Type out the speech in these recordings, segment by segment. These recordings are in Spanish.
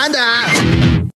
¡Chavos, banda!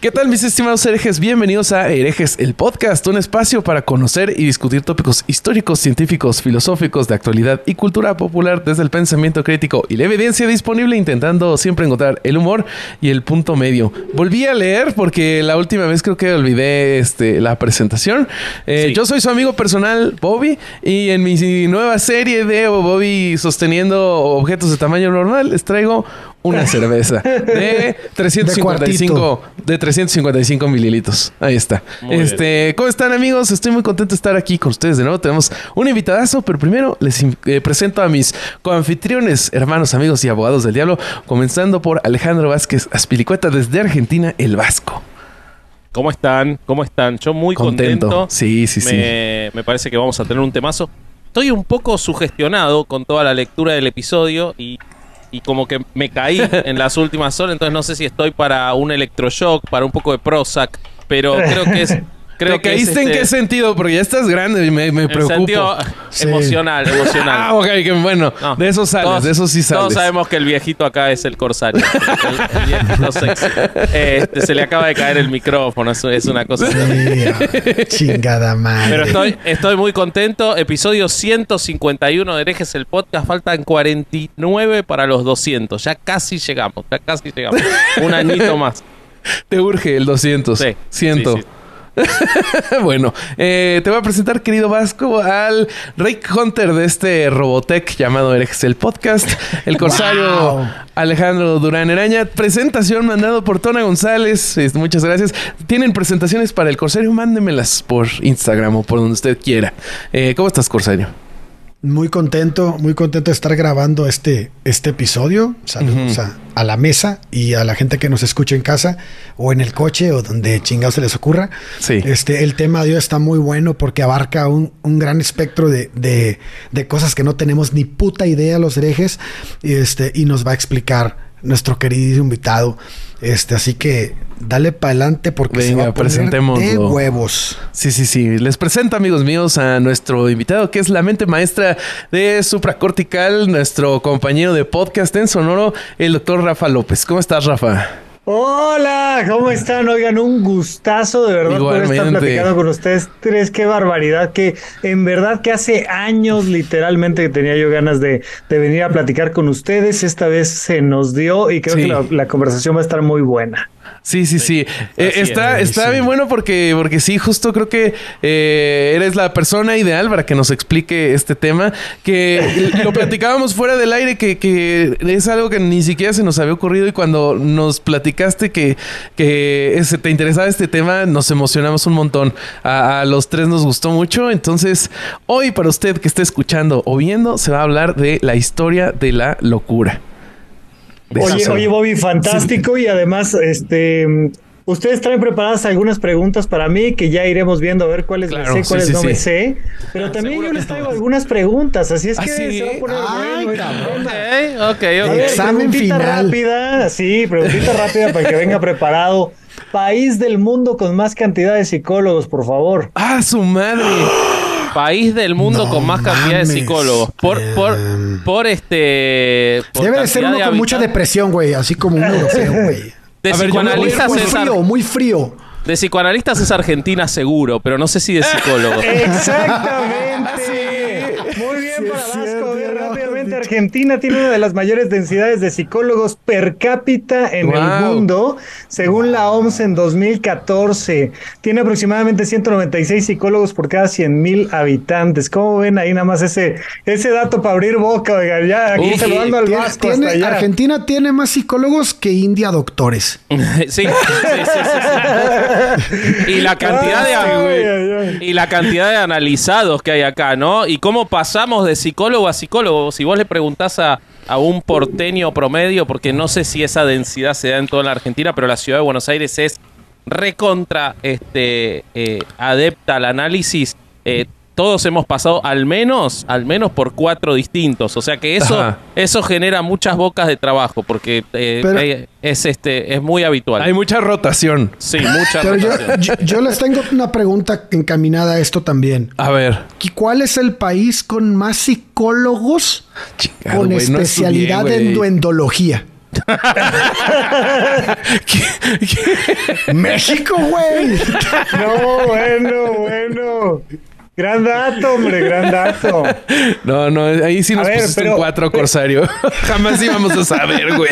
¿Qué tal mis estimados herejes? Bienvenidos a Herejes, el podcast, un espacio para conocer y discutir tópicos históricos, científicos, filosóficos, de actualidad y cultura popular desde el pensamiento crítico y la evidencia disponible, intentando siempre encontrar el humor y el punto medio. Volví a leer porque la última vez creo que olvidé este, la presentación. Eh, Sí. Yo soy su amigo personal, Bobby, y en mi nueva serie de Bobby sosteniendo objetos de tamaño normal, les traigo una cerveza de 355 de 355 mililitros. Ahí está. Muy este, ¿cómo están amigos? Estoy muy contento de estar aquí con ustedes de nuevo. Tenemos un invitadazo, pero primero les eh, presento a mis coanfitriones, hermanos, amigos y abogados del diablo, comenzando por Alejandro Vázquez Aspilicueta desde Argentina, el Vasco. ¿Cómo están? ¿Cómo están? Yo muy Contento. contento. Sí, sí, sí. me parece que vamos a tener un temazo. Estoy un poco sugestionado con toda la lectura del episodio y, y como que me caí en las últimas horas, entonces no sé si estoy para un electroshock, para un poco de Prozac, pero creo que es... Creo ¿Te que es, caíste en este, qué sentido? Porque ya estás grande y me, me en preocupo. sentido Sí. emocional, emocional. Ah, ok, que bueno. No. De eso sales, Todos- de eso sí sales. Todos sabemos que el viejito acá es el corsario. El, el viejito sexy. Este, se le acaba de caer el micrófono, es, es una cosa. Sí, chingada madre. Pero estoy, estoy muy contento. Episodio 151 de Herejes el Podcast. Faltan 49 para los 200. Ya casi llegamos. Ya casi llegamos. Un añito más. Te urge el 200. Sí. Siento. Sí, sí. bueno, eh, te voy a presentar, querido Vasco, al Rick Hunter de este Robotech llamado Herejes el Podcast, el corsario Wow. Alejandro Durán Eraña. Presentación mandado por Tona González. Muchas gracias. Tienen presentaciones para el corsario, mándemelas por Instagram o por donde usted quiera. Eh, ¿Cómo estás, corsario? Muy contento, muy contento de estar grabando este, este episodio. Saludos a la mesa y a la gente que nos escucha en casa o en el coche o donde chingados se les ocurra. Sí. Este, el tema de hoy está muy bueno porque abarca un, un gran espectro de, de- de cosas que no tenemos ni puta idea los herejes. Este, y nos va a explicar nuestro querido invitado. Este, así que dale para adelante porque se Venga, va a poner de huevos. Sí, sí, sí. Les presento, amigos míos, a nuestro invitado, que es la mente maestra de Supracortical, nuestro compañero de podcast en Sonoro, el doctor Rafa López. ¿Cómo estás, Rafa? Hola, ¿cómo están? Oigan, un gustazo de verdad poder estar Igualmente. platicando con ustedes tres. Qué barbaridad, que en verdad que hace años literalmente que tenía yo ganas de, de venir a platicar con ustedes. Esta vez se nos dio y creo Sí. que la, la conversación va a estar muy buena. Sí, sí, sí. Eh, está es. está Sí. bien bueno porque, porque sí, justo creo que eh, eres la persona ideal para que nos explique este tema. Que lo platicábamos fuera del aire, que, que es algo que ni siquiera se nos había ocurrido. Y cuando nos platicaste que, que ese- te interesaba este tema, nos emocionamos un montón. A, a los tres nos gustó mucho. Entonces, hoy para usted que esté escuchando o viendo, se va a hablar de la historia de la locura. Oye, oye, Bobby, fantástico. Y además, este. Ustedes traen preparadas algunas preguntas para mí que ya iremos viendo a ver cuáles Claro, me sé, cuáles sí, no sí. me sé. Pero también Seguro yo les traigo algunas preguntas, así es ¿Ah, que sí? se va a poner Ay, bueno cabrón. Ok, ok, ok. ver, Examen preguntita final. rápida, sí, preguntita rápida para que venga preparado. País del mundo con más cantidad de psicólogos, por favor. ¡Ah, su madre! País del mundo No con más cantidad de psicólogos. Por, por, Em. por este. por Debe de ser uno de con mucha depresión, güey, así como un europeo, güey. De A ver, psicoanalistas Muy frío, muy frío. de psicoanalistas es Argentina seguro, pero no sé si de psicólogos. Exactamente. Muy bien Sí, para es Vasco. A cierto, ver, ya lo rápidamente, has dicho. Argentina tiene una de las mayores densidades de psicólogos per cápita en el mundo, según la OMS en 2014. Tiene aproximadamente 196 psicólogos por cada 100 mil habitantes. ¿Cómo ven ahí nada más ese, ese dato para abrir boca? Oiga, ya aquí Uf, saludando al Vasco tiene- hasta allá. Argentina tiene más psicólogos que India doctores. sí, sí, sí, sí, sí. Y la cantidad de. Y la cantidad de analizados que hay acá, ¿no? Y cómo pasamos de psicólogo a psicólogo. Si vos le preguntás a, a un porteño promedio, porque no sé si esa densidad se da en toda la Argentina, pero la ciudad de Buenos Aires es recontra este, eh, adepta al análisis. eh, todos hemos pasado al menos, al menos por cuatro distintos. O sea que eso, Ajá. eso genera muchas bocas de trabajo, porque eh, eh, es este, es muy habitual. Hay mucha rotación. Sí, mucha Pero rotación. yo- yo les tengo una pregunta encaminada a esto también. A ver. ¿Y ¿Cuál es el país con más psicólogos Chingado, con no especialidad estudié, en duendología? México, güey. No, bueno, bueno. Gran dato, hombre, gran dato. No, no, ahí sí nos A ver, pusiste pero- cuatro, Corsario. Jamás íbamos a saber, güey.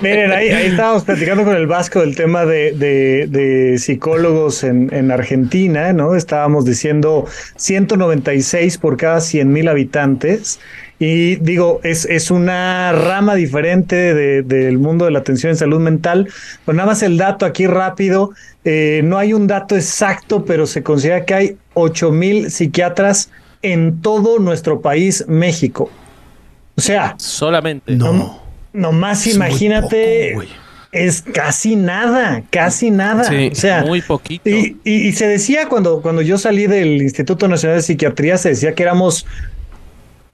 Miren, ahí, ahí estábamos platicando con el Vasco del tema de, de- de psicólogos en, en Argentina, ¿no? Estábamos diciendo 196 por cada 100 mil habitantes. Y digo, es, es una rama diferente de- del mundo de la atención en salud mental. Pues nada más el dato aquí rápido. eh, no hay un dato exacto, pero se considera que hay 8 mil psiquiatras en todo nuestro país, México. O sea, Solamente. No. nomás Es imagínate, poco, es casi nada, casi nada. Sí, o sea, muy poquito. y, y- y se decía cuando, cuando yo salí del Instituto Nacional de Psiquiatría, se decía que éramos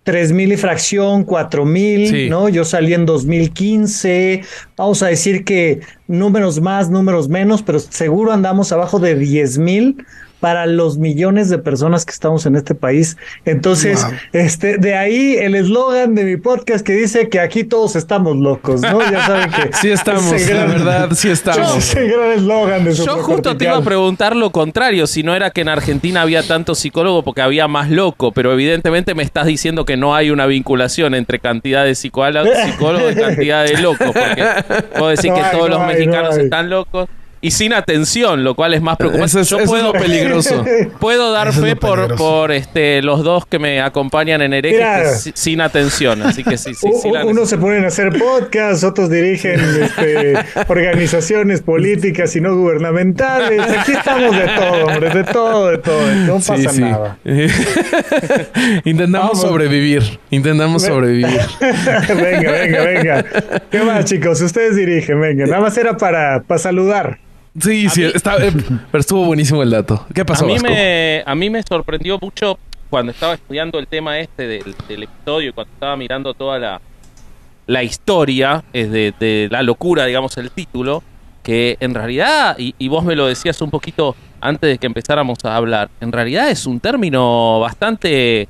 tres mil y fracción, cuatro mil, Sí. ¿no? Yo salí en 2015. Vamos a decir que números más, números menos, pero seguro andamos abajo de 10 mil para los millones de personas que estamos en este país. Entonces, Wow. este, de ahí el eslogan de mi podcast que dice que aquí todos estamos locos, ¿no? Ya saben que Sí estamos, la verdad, sí estamos. ese gran eslogan de Yo justo te iba a preguntar lo contrario, si no era que en Argentina había tanto psicólogo porque había más loco, pero evidentemente me estás diciendo que no hay una vinculación entre cantidad de psicólogo- psicólogos y cantidad de locos, porque puedo decir No que hay, todos no los hay, mexicanos no están locos y sin atención, lo cual es más preocupante. Eso es, Yo eso es puedo, lo peligroso. puedo dar Eso fe por, por este, los dos que me acompañan en herejes Mira. sin atención, así que sí, sí, sí. unos se ponen a hacer podcasts, otros dirigen este, organizaciones políticas y no gubernamentales. Aquí estamos de todo, hombre, de todo, de todo. No Sí, pasa sí. nada. Intentamos Vamos. sobrevivir. Intentamos sobrevivir. venga, venga, venga. ¿Qué más, chicos? Ustedes dirigen, venga. Nada más era para, para saludar. Sí, sí, está- eh, pero estuvo buenísimo el dato. ¿Qué pasó, a mí, Vasco? me, a mí me sorprendió mucho cuando estaba estudiando el tema este del, del episodio, cuando estaba mirando toda la, la historia es de, de la locura, digamos, el título, que en realidad, y, y vos me lo decías un poquito antes de que empezáramos a hablar, en realidad es un término bastante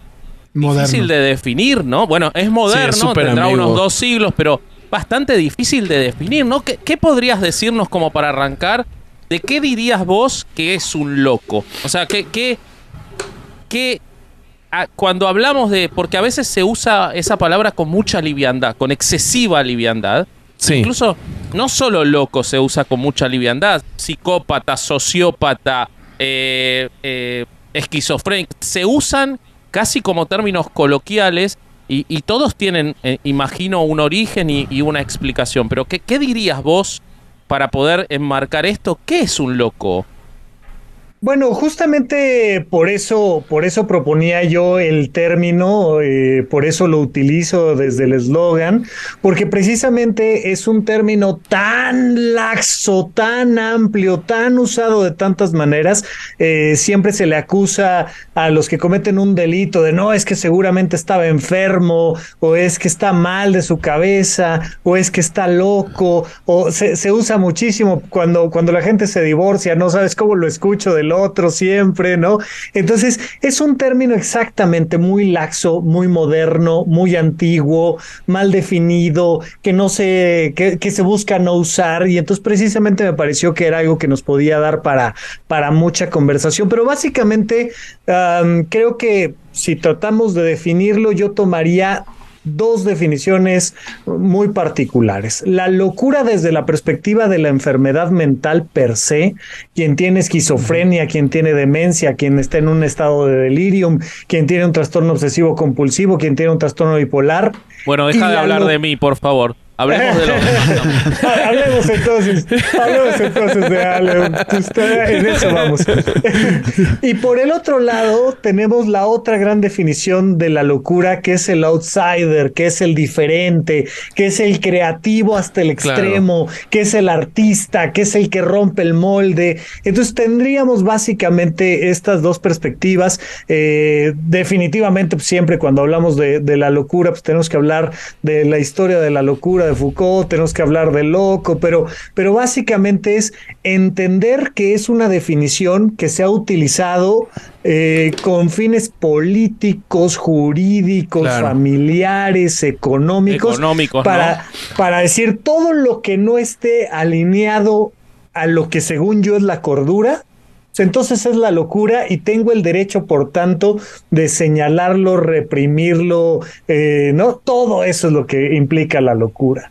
Moderno. difícil de definir, ¿no? Bueno, es moderno, tendrá unos dos siglos, pero bastante difícil de definir, ¿no? ¿Qué, qué podrías decirnos como para arrancar? ¿De qué dirías vos que es un loco? O sea, ¿qué, qué, qué- a- cuando hablamos de, porque a veces se usa esa palabra con mucha liviandad, con excesiva liviandad, Sí. Incluso no solo loco se usa con mucha liviandad, psicópata, sociópata, eh, eh, esquizofrénico, se usan casi como términos coloquiales y, y todos tienen, eh, imagino, un origen y, una explicación. Pero ¿qué, ¿qué dirías vos para poder enmarcar esto? ¿Qué es un loco? Bueno, justamente por eso, por eso proponía yo el término, eh, por eso lo utilizo desde el eslogan, porque precisamente es un término tan laxo, tan amplio, tan usado de tantas maneras. eh, siempre se le acusa a los que cometen un delito de no, es que seguramente estaba enfermo, o es que está mal de su cabeza, o es que está loco, o se, se usa muchísimo cuando, cuando la gente se divorcia, no sabes cómo lo escucho del otro siempre, ¿no? Entonces, es un término exactamente muy laxo, muy moderno, muy antiguo, mal definido, que no se, que, se busca no usar, y entonces precisamente me pareció que era algo que nos podía dar para, para mucha conversación. Pero básicamente, am, creo que si tratamos de definirlo, yo tomaría dos definiciones muy particulares. La locura desde la perspectiva de la enfermedad mental per se, quien tiene esquizofrenia, quien tiene demencia, quien está en un estado de delirium, quien tiene un trastorno obsesivo compulsivo, quien tiene un trastorno bipolar. Bueno, deja de la hablar de mí, por favor. Hablemos de lo hablemos entonces, hablemos entonces de Ale. Usted- en eso vamos. y por el otro lado, tenemos la otra gran definición de la locura, que es el outsider, que es el diferente, que es el creativo hasta el Claro. extremo, que es el artista, que es el que rompe el molde. Entonces tendríamos básicamente estas dos perspectivas. Eh, definitivamente, pues, siempre cuando hablamos de, de la locura, pues tenemos que hablar de la historia de la locura de Foucault, tenemos que hablar de loco, pero, pero básicamente es entender que es una definición que se ha utilizado eh, con fines políticos, jurídicos, familiares, económicos, para, para decir todo lo que no esté alineado a lo que según yo es la cordura, entonces es la locura y tengo el derecho, por tanto, de señalarlo, reprimirlo, eh, ¿no? Todo eso es lo que implica la locura.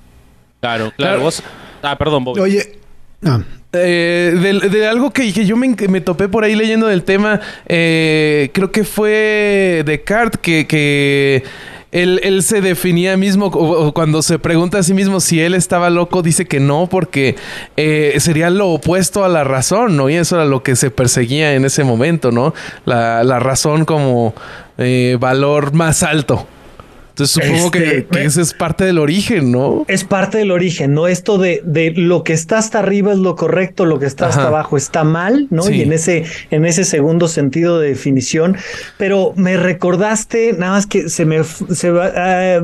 Claro, claro. Ah, perdón, Bobby. Oye, no. Eh, de, algo que, yo me, topé por ahí leyendo del tema, eh, creo que fue Descartes que, que él, se definía mismo, cuando se pregunta a sí mismo si él estaba loco, dice que no, porque eh, sería lo opuesto a la razón, ¿no? Y eso era lo que se perseguía en ese momento, ¿no? La, la razón como eh, valor más alto. Entonces supongo que, este, ese es parte del origen, ¿no? Es parte del origen, ¿no? Esto de, de lo que está hasta arriba es lo correcto, lo que está hasta abajo está mal, ¿no? Y en ese, en ese segundo sentido de definición. Pero me recordaste, nada más que se me se va. Ah,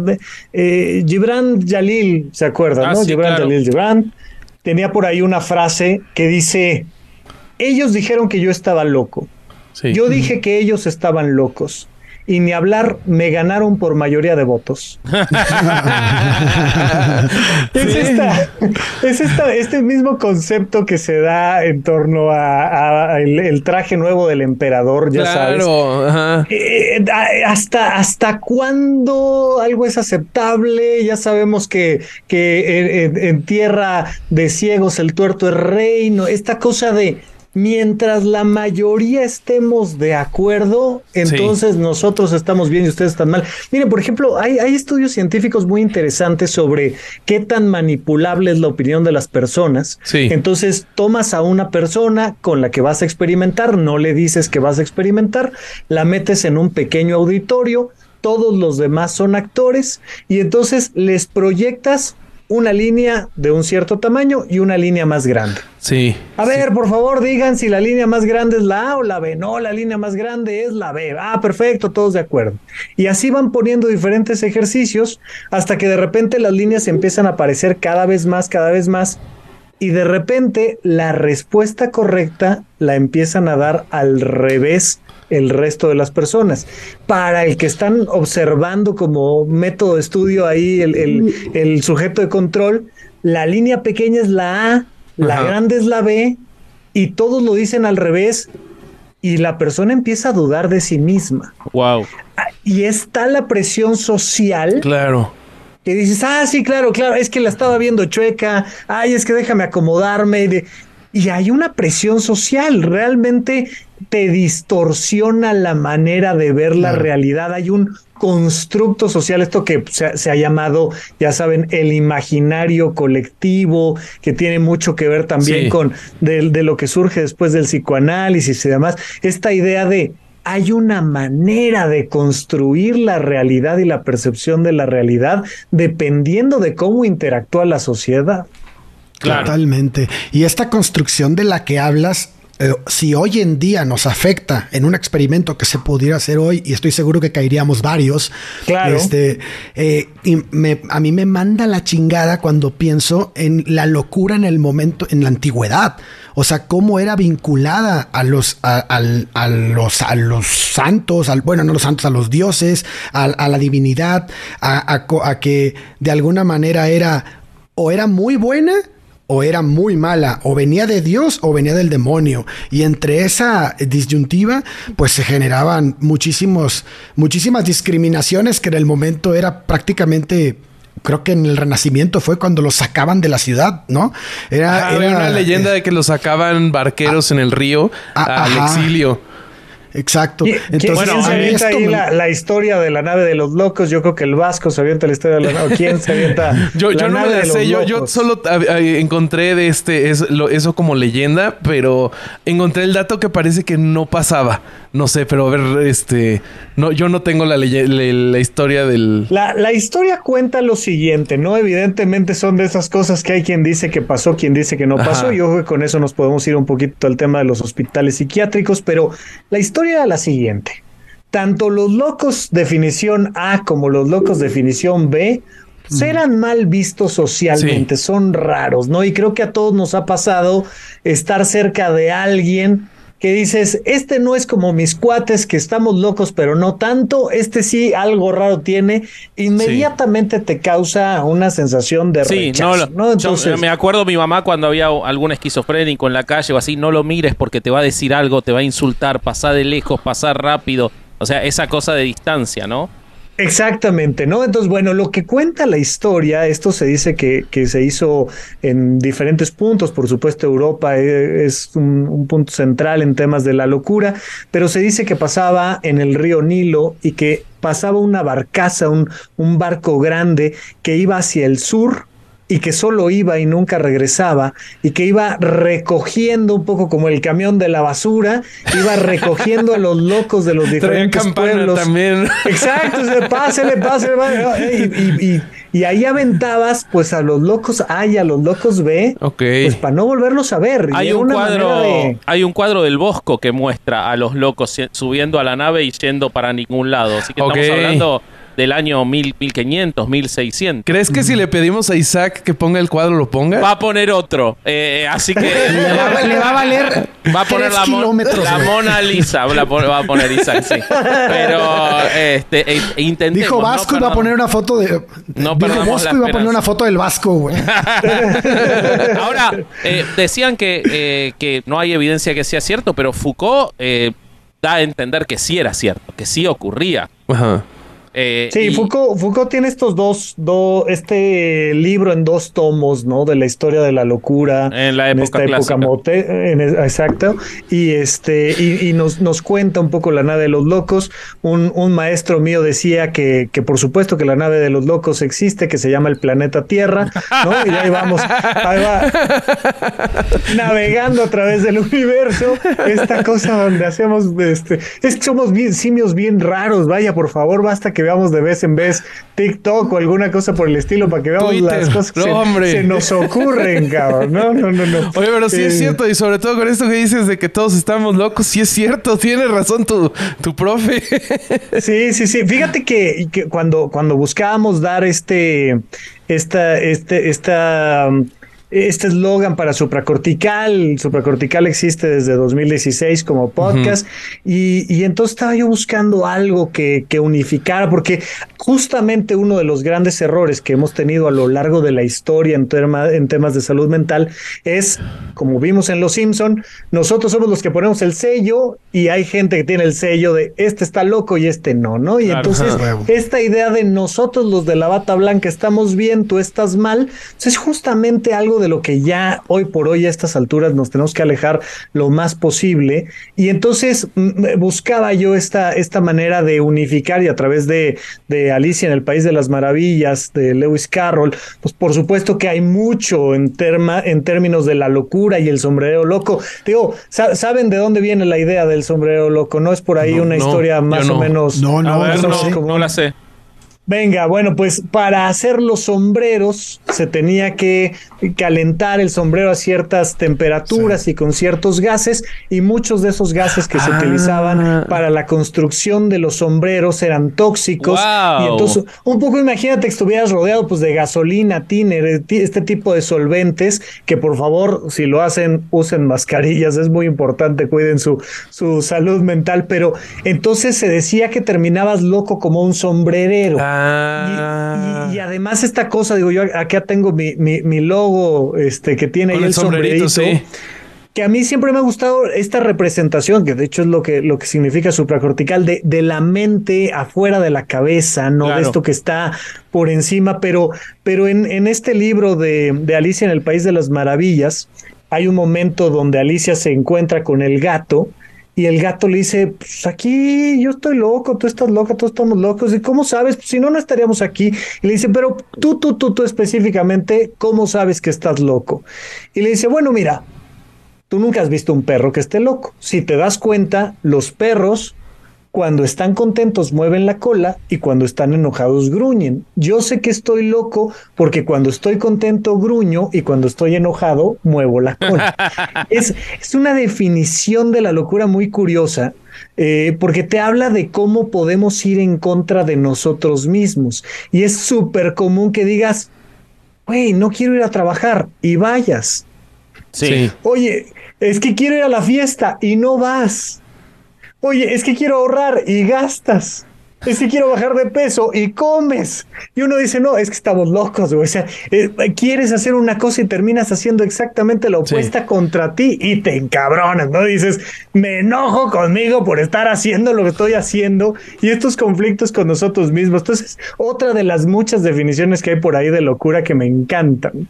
eh, Gibran Jalil, ¿se acuerda, ah, no? Gibran Jalil Gibran tenía por ahí una frase que dice: Ellos dijeron que yo estaba loco. Yo dije que ellos estaban locos y ni hablar, me ganaron por mayoría de votos. es, esta, es esta, este mismo concepto que se da en torno a, el, traje nuevo del emperador, ya sabes. Eh, hasta, hasta cuándo algo es aceptable, ya sabemos que, que en, tierra de ciegos el tuerto es reino, esta cosa de mientras la mayoría estemos de acuerdo, entonces nosotros estamos bien y ustedes están mal. Miren, por ejemplo, hay, hay, estudios científicos muy interesantes sobre qué tan manipulable es la opinión de las personas. Entonces, tomas a una persona con la que vas a experimentar, no le dices que vas a experimentar, la metes en un pequeño auditorio, todos los demás son actores y entonces les proyectas una línea de un cierto tamaño y una línea más grande. Sí. A ver, por favor, digan si la línea más grande es la A o la B. No, la línea más grande es la B. Ah, perfecto, todos de acuerdo. Y así van poniendo diferentes ejercicios hasta que de repente las líneas empiezan a aparecer cada vez más, cada vez más. Y de repente la respuesta correcta la empiezan a dar al revés el resto de las personas. Para el que están observando como método de estudio ahí el, sujeto de control, la línea pequeña es la A, la grande es la B, y todos lo dicen al revés, y la persona empieza a dudar de sí misma. Wow. Y está la presión social. Claro. Que dices, ah, sí, claro, claro, es que la estaba viendo chueca, ay, es que déjame acomodarme. Y hay una presión social, realmente te distorsiona la manera de ver la realidad. Hay un constructo social, esto que se, ha llamado, ya saben, el imaginario colectivo, que tiene mucho que ver también con de, lo que surge después del psicoanálisis y demás. Esta idea de hay una manera de construir la realidad y la percepción de la realidad dependiendo de cómo interactúa la sociedad. Totalmente. Y esta construcción de la que hablas eh, si hoy en día nos afecta en un experimento que se pudiera hacer hoy, y estoy seguro que caeríamos varios, claro. este, eh, y a mí me manda la chingada cuando pienso en la locura en el momento, en la antigüedad. O sea, cómo era vinculada a los, a, los, a los santos, al, bueno, no los santos, a los dioses, a, la divinidad, a que de alguna manera era o era muy buena o era muy mala, o venía de Dios o venía del demonio. Y entre esa disyuntiva, pues se generaban muchísimos, muchísimas discriminaciones que en el momento era prácticamente creo que en el Renacimiento fue cuando los sacaban de la ciudad, ¿no? Era, ah, una leyenda de que los sacaban barqueros en el río ah, al exilio. Exacto. Entonces, bueno, se avienta ahí la, historia de la nave de los locos. Yo creo que el Vasco se avienta la historia de la nave. ¿Quién se avienta? yo, yo no me sé. Yo, yo, solo encontré de este eso como leyenda, pero encontré el dato que parece que no pasaba. No sé, pero a ver, este. No, yo no tengo la, la historia del. La, la, historia cuenta lo siguiente, ¿no? Evidentemente son de esas cosas que hay quien dice que pasó, quien dice que no pasó. Y ojo que con eso nos podemos ir un poquito al tema de los hospitales psiquiátricos, pero la historia era la siguiente. Tanto los locos definición A como los locos definición B pues, eran mal vistos socialmente, son raros, ¿no? Y creo que a todos nos ha pasado estar cerca de alguien que dices, este no es como mis cuates que estamos locos, pero no tanto, este sí algo raro tiene, inmediatamente te causa una sensación de Sí, rechazo, no, ¿no? yo Entonces, me acuerdo mi mamá cuando había algún esquizofrénico en la calle o así, no lo mires porque te va a decir algo, te va a insultar, pasar de lejos, pasar rápido. O sea, esa cosa de distancia, ¿no? Exactamente, ¿no? Entonces, bueno, lo que cuenta la historia, esto se dice que, que se hizo en diferentes puntos, por supuesto Europa eh, es un, un, punto central en temas de la locura, pero se dice que pasaba en el río Nilo y que pasaba una barcaza, un, un barco grande que iba hacia el sur y que solo iba y nunca regresaba y que iba recogiendo un poco como el camión de la basura, iba recogiendo a los locos de los diferentes pueblos. también. Exacto, o sea, pásele, pásele, y, y, y, y, ahí aventabas pues a los locos A y a los locos B, okay. pues para no volverlos a ver. Hay un cuadro, de... hay un cuadro del Bosco que muestra a los locos subiendo a la nave y yendo para ningún lado. Así que okay. estamos hablando del año 1000, 1500, 1600. ¿Crees que si le pedimos a Isaac que ponga el cuadro, lo ponga? Va a poner otro. Eh, así que. le, va, le, va, a valer. Va a poner la, mon, la Mona Lisa. La va a poner Isaac, sí. Pero este, e, intentemos. Dijo Vasco no y va a poner una foto de. No Dijo Vasco y va a poner una foto del Vasco, güey. Ahora, eh, decían que, eh, que no hay evidencia que sea cierto, pero Foucault eh, da a entender que sí era cierto, que sí ocurría. Ajá. Eh, sí, y... Foucault, Foucault, tiene estos dos, do, este libro en dos tomos, ¿no? De la historia de la locura. En la época en esta clásica. época mote, en, exacto. Y este, y, y nos, nos, cuenta un poco la nave de los locos. Un, un maestro mío decía que, que, por supuesto que la nave de los locos existe, que se llama el planeta Tierra, ¿no? Y ahí vamos, ahí va, navegando a través del universo. Esta cosa donde hacemos, este, es que somos bien, simios bien raros. Vaya, por favor, basta que veamos de vez en vez TikTok o alguna cosa por el estilo para que veamos Twitter. las cosas que no, se, se, nos ocurren, cabrón. No, no, no, no. Oye, pero sí eh, es cierto, y sobre todo con esto que dices de que todos estamos locos, sí es cierto, tiene razón tu, tu profe. sí, sí, sí. Fíjate que, que cuando, cuando buscábamos dar este, esta, este, esta este eslogan para supracortical. Supracortical existe desde 2016 como podcast. Uh -huh. y, y, entonces estaba yo buscando algo que, que, unificara, porque justamente uno de los grandes errores que hemos tenido a lo largo de la historia en, tema, en temas de salud mental es, como vimos en Los Simpson, nosotros somos los que ponemos el sello y hay gente que tiene el sello de este está loco y este no, ¿no? Y claro, entonces esta idea de nosotros los de la bata blanca estamos bien, tú estás mal, es justamente algo de lo que ya hoy por hoy a estas alturas nos tenemos que alejar lo más posible. Y entonces buscaba yo esta, esta manera de unificar y a través de, de Alicia en el País de las Maravillas, de Lewis Carroll, pues por supuesto que hay mucho en, terma, en términos de la locura y el sombrero loco. Digo, ¿saben de dónde viene la idea del sombrero loco? ¿No es por ahí no, una no, historia más no. o menos? No, no, ver, no, no, sé. no la sé. Venga, bueno, pues para hacer los sombreros se tenía que calentar el sombrero a ciertas temperaturas sí. y con ciertos gases y muchos de esos gases que se Ah. utilizaban para la construcción de los sombreros eran tóxicos Wow. y entonces un poco imagínate que estuvieras rodeado pues de gasolina, tiner, ti- este tipo de solventes que por favor si lo hacen usen mascarillas, es muy importante, cuiden su, su salud mental, pero entonces se decía que terminabas loco como un sombrerero. Ah. Y, y- y además esta cosa, digo yo, acá tengo mi, mi, mi logo este, que tiene ahí el el sombrerito. sombrerito, sí. Que a mí siempre me ha gustado esta representación, que de hecho es lo que, lo que significa supracortical, de, de la mente afuera de la cabeza, no Claro. de esto que está por encima. Pero, pero en, en este libro de, de Alicia en el País de las Maravillas, hay un momento donde Alicia se encuentra con el gato y el gato le dice, pues aquí yo estoy loco, tú estás loca, todos estamos locos. ¿Y cómo sabes? Pues si no, no estaríamos aquí. Y le dice, pero tú, tú, tú, tú específicamente, ¿cómo sabes que estás loco? Y le dice, bueno, mira, tú nunca has visto un perro que esté loco. Si te das cuenta, los perros cuando están contentos mueven la cola y cuando están enojados gruñen. Yo sé que estoy loco porque cuando estoy contento gruño y cuando estoy enojado muevo la cola. es, es una definición de la locura muy curiosa eh, porque te habla de cómo podemos ir en contra de nosotros mismos. Y es súper común que digas, güey, no quiero ir a trabajar y vayas. Sí. Oye, es que quiero ir a la fiesta y no vas. Oye, es que quiero ahorrar y gastas. Es que quiero bajar de peso y comes. Y uno dice, no, es que estamos locos, güey. O sea, eh, quieres hacer una cosa y terminas haciendo exactamente la opuesta contra ti y te encabronas, ¿no? Dices, me enojo conmigo por estar haciendo lo que estoy haciendo y estos conflictos con nosotros mismos. Entonces, otra de las muchas definiciones que hay por ahí de locura que me encantan.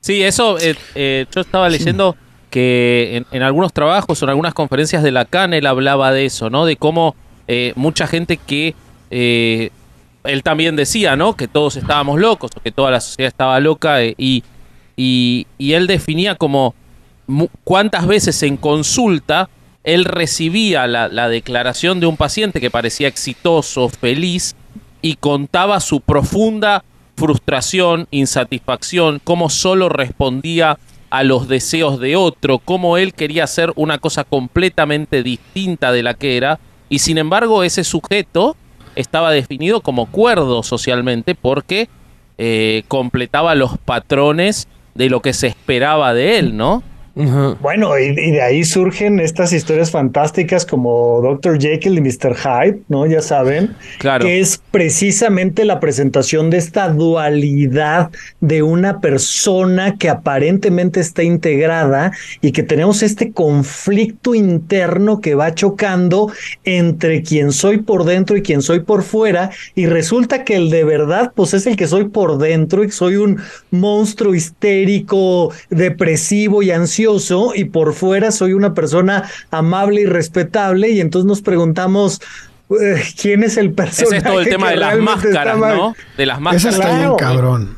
Sí, eso, eh, eh, yo estaba leyendo que en, algunos trabajos o en algunas conferencias de Lacan él hablaba de eso, ¿no? De cómo eh, mucha gente que eh, él también decía, ¿no? Que todos estábamos locos o que toda la sociedad estaba loca eh, y, y, él definía como cuántas veces en consulta él recibía la, la declaración de un paciente que parecía exitoso, feliz y contaba su profunda frustración, insatisfacción, cómo solo respondía a los deseos de otro, cómo él quería hacer una cosa completamente distinta de la que era, y sin embargo ese sujeto estaba definido como cuerdo socialmente porque eh, completaba los patrones de lo que se esperaba de él, ¿no? Bueno, y, de ahí surgen estas historias fantásticas como Dr. Jekyll y Mr. Hyde, ¿no? Ya saben, claro. que es precisamente la presentación de esta dualidad de una persona que aparentemente está integrada y que tenemos este conflicto interno que va chocando entre quien soy por dentro y quien soy por fuera y resulta que el de verdad pues es el que soy por dentro y soy un monstruo histérico, depresivo y ansioso y por fuera soy una persona amable y respetable y entonces nos preguntamos eh, quién es el personaje. Ese es todo el tema de las máscaras, ¿no? De las máscaras. Eso está bien cabrón.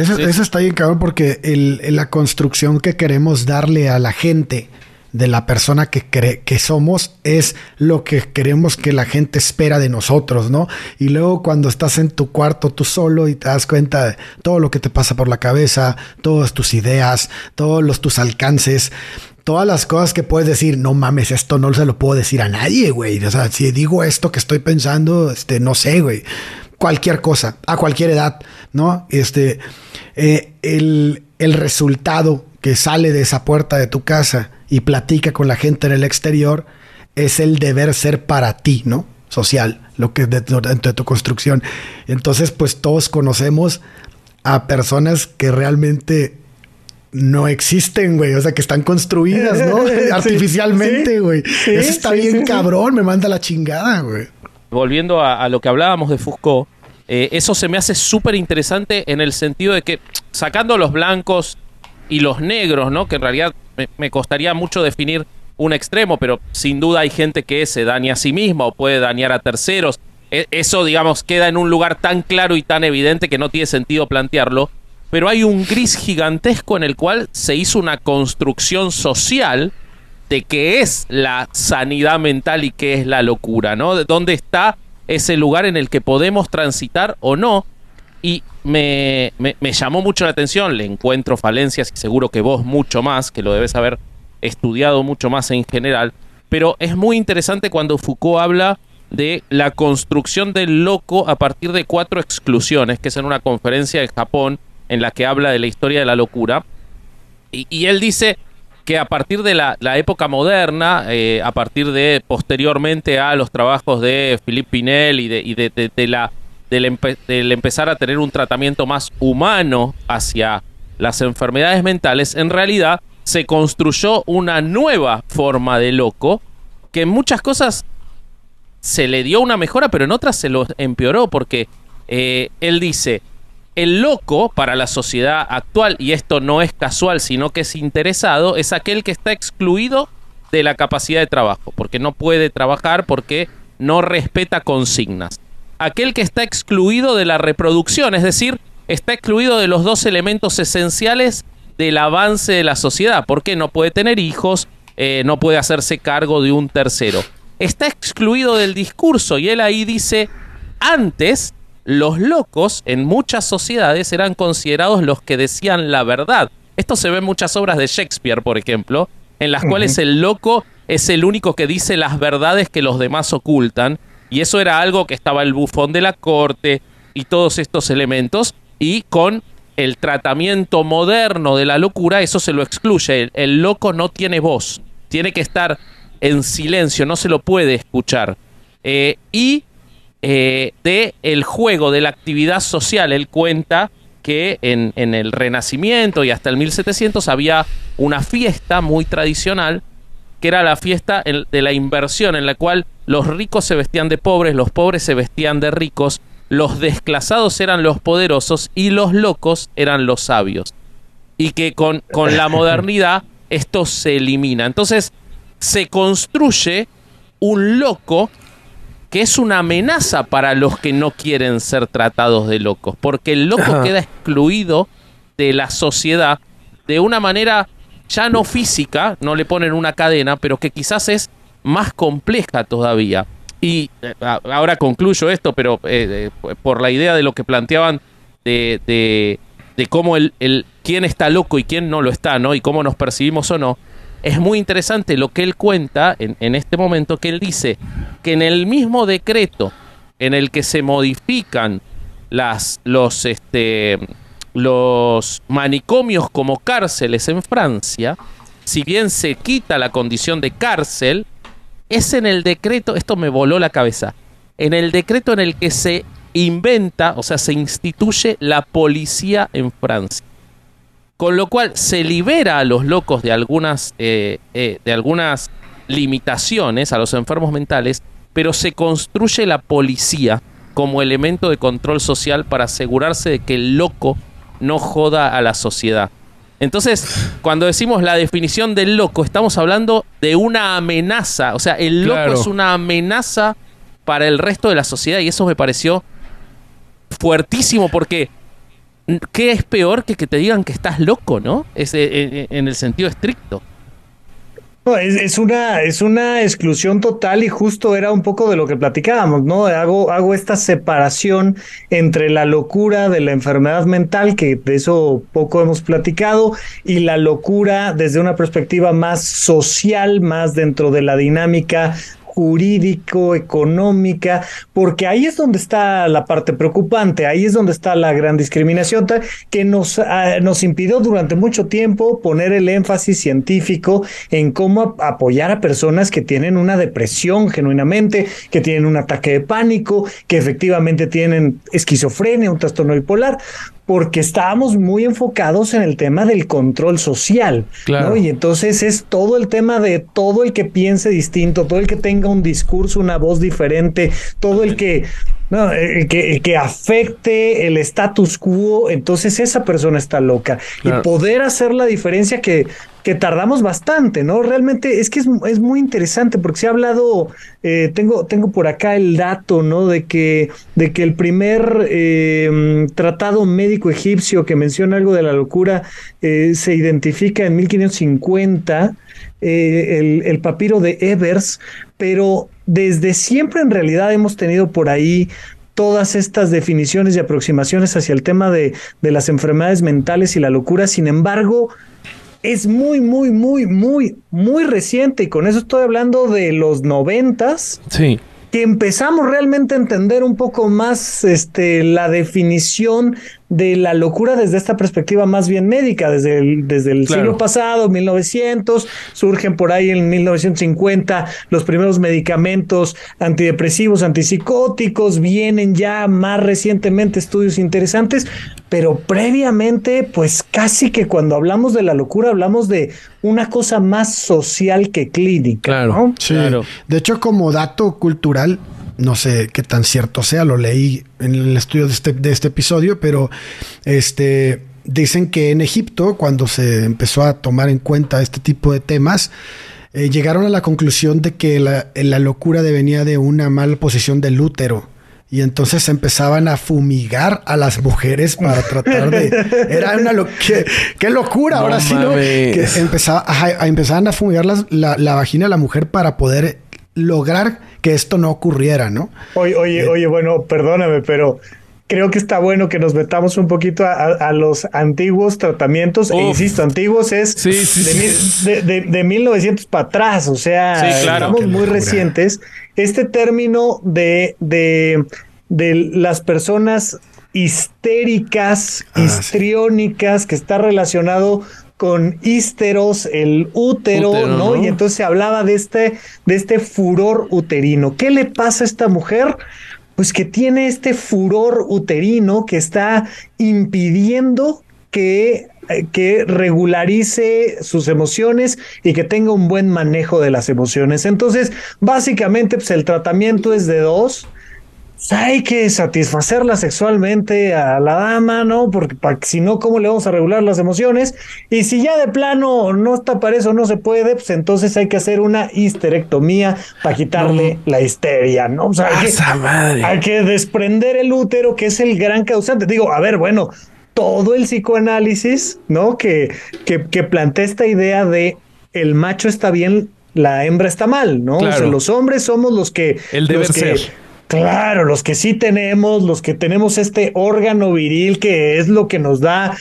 Eso, está bien cabrón porque la construcción que queremos darle a la gente de la persona que, que somos es lo que queremos que la gente espera de nosotros, ¿no? Y luego cuando estás en tu cuarto tú solo y te das cuenta de todo lo que te pasa por la cabeza, todas tus ideas, todos los, tus alcances, todas las cosas que puedes decir, no mames, esto no se lo puedo decir a nadie, güey. O sea, si digo esto que estoy pensando, este, no sé, güey cualquier cosa, a cualquier edad, ¿no? Este, eh, el, el resultado que sale de esa puerta de tu casa y platica con la gente en el exterior es el deber ser para ti, ¿no? Social, lo que es dentro, de tu construcción. Entonces, pues todos conocemos a personas que realmente no existen, güey. O sea, que están construidas, ¿no? Artificialmente, güey. Eso está bien cabrón, me manda la chingada, güey volviendo a, lo que hablábamos de Foucault, eh, eso se me hace súper interesante en el sentido de que sacando los blancos y los negros, ¿no? Que en realidad me, costaría mucho definir un extremo, pero sin duda hay gente que se daña a sí misma o puede dañar a terceros. E, eso, digamos, queda en un lugar tan claro y tan evidente que no tiene sentido plantearlo. Pero hay un gris gigantesco en el cual se hizo una construcción social de qué es la sanidad mental y qué es la locura, ¿no? De dónde está ese lugar en el que podemos transitar o no. Y me, me, llamó mucho la atención, le encuentro falencias y seguro que vos mucho más, que lo debes haber estudiado mucho más en general, pero es muy interesante cuando Foucault habla de la construcción del loco a partir de cuatro exclusiones, que es en una conferencia en Japón en la que habla de la historia de la locura. Y, y él dice, que a partir de la, época moderna, eh, a partir de posteriormente a los trabajos de Philippe Pinel y de, la, del, empezar a tener un tratamiento más humano hacia las enfermedades mentales, en realidad se construyó una nueva forma de loco que en muchas cosas se le dio una mejora, pero en otras se lo empeoró, porque eh, él dice, el loco para la sociedad actual, y esto no es casual, sino que es interesado, es aquel que está excluido de la capacidad de trabajo, porque no puede trabajar, porque no respeta consignas. Aquel que está excluido de la reproducción, es decir, está excluido de los dos elementos esenciales del avance de la sociedad, porque no puede tener hijos, eh, no puede hacerse cargo de un tercero. Está excluido del discurso y él ahí dice, antes los locos en muchas sociedades eran considerados los que decían la verdad. Esto se ve en muchas obras de Shakespeare, por ejemplo, en las cuales el loco es el único que dice las verdades que los demás ocultan. Y eso era algo que estaba el bufón de la corte y todos estos elementos. Y con el tratamiento moderno de la locura, eso se lo excluye. El, el loco no tiene voz. Tiene que estar en silencio, no se lo puede escuchar. Eh, y eh, de el juego, de la actividad social, él cuenta que en, en el Renacimiento y hasta el 1700 había una fiesta muy tradicional que era la fiesta en- de la inversión, en la cual los ricos se vestían de pobres, los pobres se vestían de ricos, los desclasados eran los poderosos y los locos eran los sabios. Y que con, con la modernidad esto se elimina. Entonces se construye un loco que es una amenaza para los que no quieren ser tratados de locos, porque el loco Ajá. queda excluido de la sociedad de una manera ya no física, no le ponen una cadena, pero que quizás es más compleja todavía. Y eh, ahora concluyo esto, pero eh, eh, por la idea de lo que planteaban de, de, de cómo el, el quién está loco y quién no lo está, ¿no? Y cómo nos percibimos o no. Es muy interesante lo que él cuenta en, este momento, que él dice que en el mismo decreto en el que se modifican los, este, los manicomios como cárceles en Francia, si bien se quita la condición de cárcel, es en el decreto, esto me voló la cabeza, en el decreto en el que se inventa, o sea, se instituye la policía en Francia. Con lo cual se libera a los locos de algunas, eh, eh, de algunas limitaciones, a los enfermos mentales, pero se construye la policía como elemento de control social para asegurarse de que el loco no joda a la sociedad. Entonces, cuando decimos la definición del loco, estamos hablando de una amenaza. O sea, el loco Claro. es una amenaza para el resto de la sociedad y eso me pareció fuertísimo porque ¿qué es peor que que te digan que estás loco, no? Es, eh, eh, en el sentido estricto. Es, es una, es una exclusión total y justo era un poco de lo que platicábamos, ¿no? Hago, hago esta separación entre la locura de la enfermedad mental, que de eso poco hemos platicado, y la locura desde una perspectiva más social, más dentro de la dinámica jurídico, económica, porque ahí es donde está la parte preocupante, ahí es donde está la gran discriminación que nos, ah, nos impidió durante mucho tiempo poner el énfasis científico en cómo ap- apoyar a personas que tienen una depresión genuinamente, que tienen un ataque de pánico, que efectivamente tienen esquizofrenia, un trastorno bipolar, porque estábamos muy enfocados en el tema del control social, Claro. ¿no? Y entonces es todo el tema de todo el que piense distinto, todo el que tenga un discurso, una voz diferente, todo el que, no, el que, el que afecte el status quo, entonces esa persona está loca. Claro. Y poder hacer la diferencia que, que tardamos bastante, ¿no? Realmente es que es, es muy interesante porque se ha hablado, eh, tengo, tengo por acá el dato, ¿no? De que, de que el primer eh, tratado médico egipcio que menciona algo de la locura eh, se identifica en 1550, eh, el, el papiro de Evers, pero desde siempre en realidad hemos tenido por ahí todas estas definiciones y aproximaciones hacia el tema de, de las enfermedades mentales y la locura. Sin embargo, es muy, muy, muy, muy, muy reciente y con eso estoy hablando de los noventas Sí. que empezamos realmente a entender un poco más este, la definición de la locura desde esta perspectiva más bien médica, desde el, desde el Claro. siglo pasado, 1900, surgen por ahí en 1950 los primeros medicamentos antidepresivos, antipsicóticos, vienen ya más recientemente estudios interesantes, pero previamente, pues casi que cuando hablamos de la locura hablamos de una cosa más social que clínica. Claro. ¿no? Sí. Claro. De hecho, como dato cultural, no sé qué tan cierto sea, lo leí en el estudio de este, de este episodio, pero este dicen que en Egipto, cuando se empezó a tomar en cuenta este tipo de temas, eh, llegaron a la conclusión de que la, la locura devenía de una mala posición del útero. Y entonces empezaban a fumigar a las mujeres para tratar de... Era una... Lo... ¿Qué, qué locura! No ahora sí, ¿no? Que empezaba, ajá, empezaban a fumigar las- la, la vagina de la mujer para poder lograr que esto no ocurriera, ¿no? Oye, oye, oye, bueno, perdóname, pero creo que está bueno que nos metamos un poquito a, a- a los antiguos tratamientos. E insisto, antiguos es Sí, sí, de, sí. mil- de- de- de 1900 para atrás, o sea, Sí, claro. estamos muy recientes. Este término de, de, de las personas histéricas, Ah, sí. histriónicas, que está relacionado con ísteros, el útero, Útero, ¿no? ¿no? Y entonces se hablaba de este, de este furor uterino. ¿Qué le pasa a esta mujer? Pues que tiene este furor uterino que está impidiendo que, eh, que regularice sus emociones y que tenga un buen manejo de las emociones. Entonces, básicamente, pues el tratamiento es de dos. Pues, hay que satisfacerla sexualmente a la dama, ¿no? Porque si no, ¿cómo le vamos a regular las emociones? Y si ya de plano no está para eso, no se puede, pues entonces hay que hacer una histerectomía para quitarle la histeria, ¿no? O sea, hay ¡Ah, que- esa madre! hay que desprender el útero, que es el gran causante. Digo, a ver, bueno, todo el psicoanálisis, ¿no? Que, que, que plantea esta idea de el macho está bien, la hembra está mal, ¿no? O sea, los hombres somos los que... El deber los que- ser. Claro, los que sí tenemos, los que tenemos este órgano viril que es lo que nos da.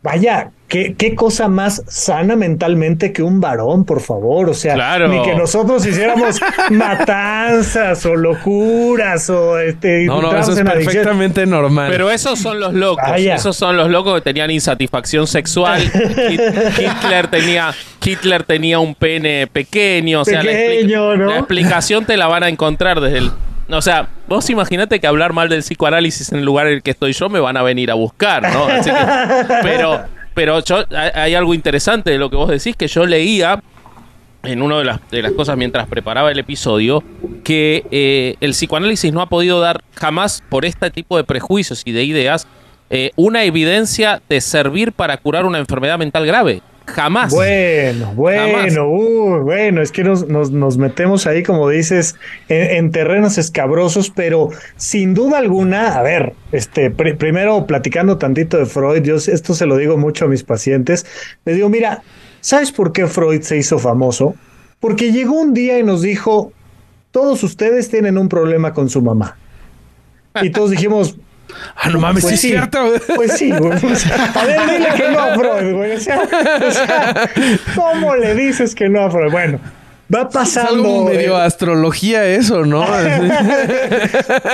Vaya, qué, qué cosa más sana mentalmente que un varón, por favor. O sea, Claro. ni que nosotros hiciéramos matanzas o locuras o este. No, no, eso es adicción. perfectamente normal. Pero esos son los locos. Vaya. Esos son los locos que tenían insatisfacción sexual. Hit- Hitler tenía, Hitler tenía un pene pequeño. O sea, la, expli- Pequeño, ¿no? la explicación te la van a encontrar desde el. O sea, vos imaginate que hablar mal del psicoanálisis en el lugar en el que estoy yo me van a venir a buscar, ¿no? Así que- pero, pero yo, hay, algo interesante de lo que vos decís que yo leía en una de las, de las cosas mientras preparaba el episodio, que eh, el psicoanálisis no ha podido dar jamás por este tipo de prejuicios y de ideas eh, una evidencia de servir para curar una enfermedad mental grave. Jamás. Bueno, bueno, uh, bueno, es que nos, nos, nos metemos ahí, como dices, en, en terrenos escabrosos, pero sin duda alguna, a ver, este, pri- primero platicando tantito de Freud, yo esto se lo digo mucho a mis pacientes, les digo, mira, ¿sabes por qué Freud se hizo famoso? Porque llegó un día y nos dijo, todos ustedes tienen un problema con su mamá. Y todos dijimos, ah, no mames, pues sí es cierto. Pues sí, güey. O sea, a ver, dile que no a Freud, güey. O sea, o sea, ¿cómo le dices que no a Freud? Bueno, va Es pasando. algo medio eh, astrología eso, ¿no?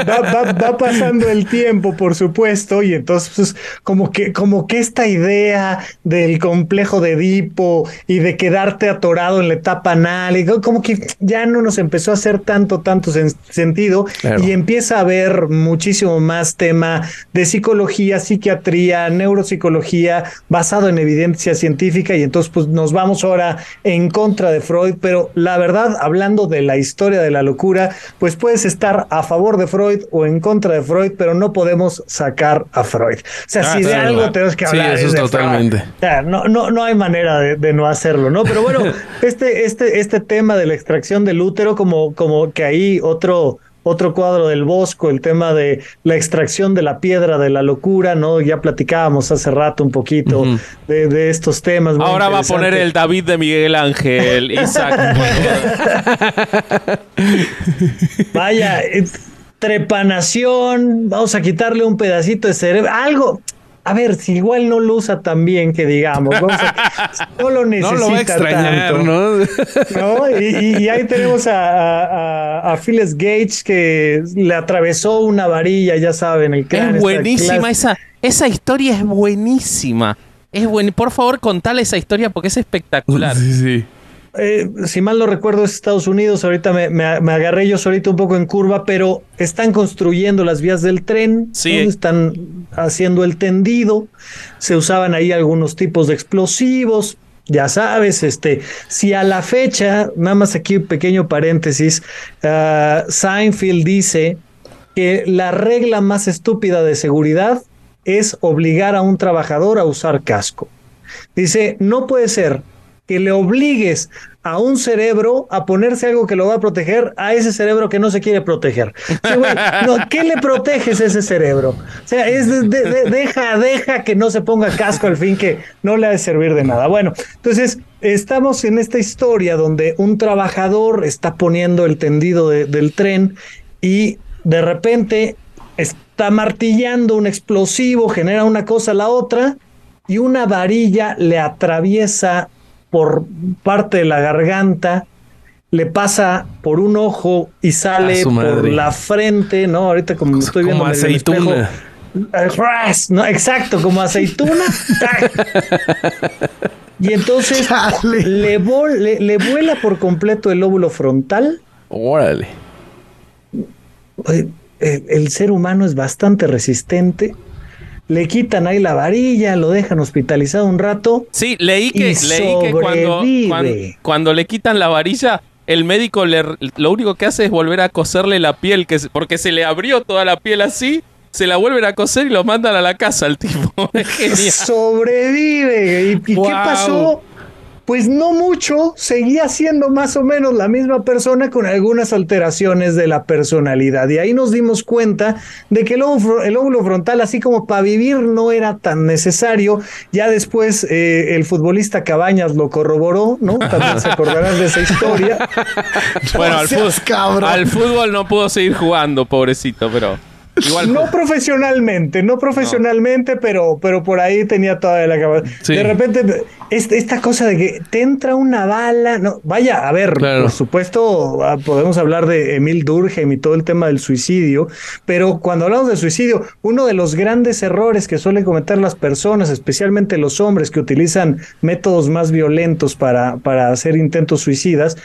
va, va- va pasando el tiempo, por supuesto, y entonces pues, como que como que esta idea del complejo de Edipo y de quedarte atorado en la etapa anal, y como que ya no nos empezó a hacer tanto, tanto sen- sentido Claro. y empieza a haber muchísimo más tema de psicología, psiquiatría, neuropsicología, basado en evidencia científica, y entonces pues nos vamos ahora en contra de Freud, pero la verdad, hablando de la historia de la locura, pues puedes estar a favor de Freud o en contra de Freud, pero no podemos sacar a Freud. O sea, Ah, si de algo tenemos que Sí, hablar. eso es totalmente. O sea, no, no, no hay manera de, de no hacerlo, ¿no? Pero bueno, este, este, este tema de la extracción del útero, como, como que ahí otro. Otro cuadro del Bosco, el tema de la extracción de la piedra de la locura, ¿no? Ya platicábamos hace rato un poquito de, de estos temas. muy Ahora va a poner el David de Miguel Ángel, Isaac. Vaya, eh, trepanación, vamos a quitarle un pedacito de cerebro, algo. A ver, si igual no lo usa tan bien que digamos, vamos a- no lo No necesita lo va a extrañar, tanto. ¿no? ¿no? Y, y- y ahí tenemos a, a, a- a Phyllis Gates que le atravesó una varilla, ya saben, el cráneo. Es buenísima esa, esa historia es buenísima. Es buen, por favor, contale esa historia porque es espectacular. Sí, sí. Eh, si mal no recuerdo es Estados Unidos, ahorita me, me- me agarré yo solito un poco en curva, pero están construyendo las vías del tren, Sí. ¿no? están haciendo el tendido, se usaban ahí algunos tipos de explosivos, ya sabes, este, si a la fecha, nada más aquí un pequeño paréntesis, ah, Seinfeld dice que la regla más estúpida de seguridad es obligar a un trabajador a usar casco. Dice, no puede ser que le obligues a un cerebro a ponerse algo que lo va a proteger a ese cerebro que no se quiere proteger. No, ¿Qué le proteges a ese cerebro? O sea, es de- de- de- deja, deja que no se ponga casco al fin que no le ha de servir de nada. Bueno, entonces estamos en esta historia donde un trabajador está poniendo el tendido de- del tren y de repente está martillando un explosivo, genera una cosa la otra y una varilla le atraviesa por parte de la garganta, le pasa por un ojo y sale por la frente, ¿no? Ahorita como estoy viendo Como en el espejo, aceituna. eh, No, exacto, como aceituna. y entonces le, le- le vuela por completo el lóbulo frontal. Órale. El, el ser humano es bastante resistente. Le quitan ahí la varilla, lo dejan hospitalizado un rato. Sí, leí que, Y leí que cuando, sobrevive. cuando, cuando le quitan la varilla, el médico le, lo único que hace es volver a coserle la piel, que porque se le abrió toda la piel así, se la vuelven a coser y lo mandan a la casa al tipo. Sobrevive. ¿Y, qué pasó? Pues no mucho, seguía siendo más o menos la misma persona con algunas alteraciones de la personalidad. Y ahí nos dimos cuenta de que el óvulo, el óvulo frontal, así como para vivir, no era tan necesario. Ya después eh, el futbolista Cabañas lo corroboró, ¿no? También se acordarán de esa historia. Bueno, al, cabrón. al fútbol no pudo seguir jugando, pobrecito, pero igual. No profesionalmente, no profesionalmente, pero, pero por ahí tenía toda la cabeza. Sí. De repente, esta cosa de que te entra una bala, no, vaya, a ver, Claro. por supuesto, ah, podemos hablar de Emil Durkheim y todo el tema del suicidio, pero cuando hablamos de suicidio, uno de los grandes errores que suelen cometer las personas, especialmente los hombres que utilizan métodos más violentos para, para hacer intentos suicidas,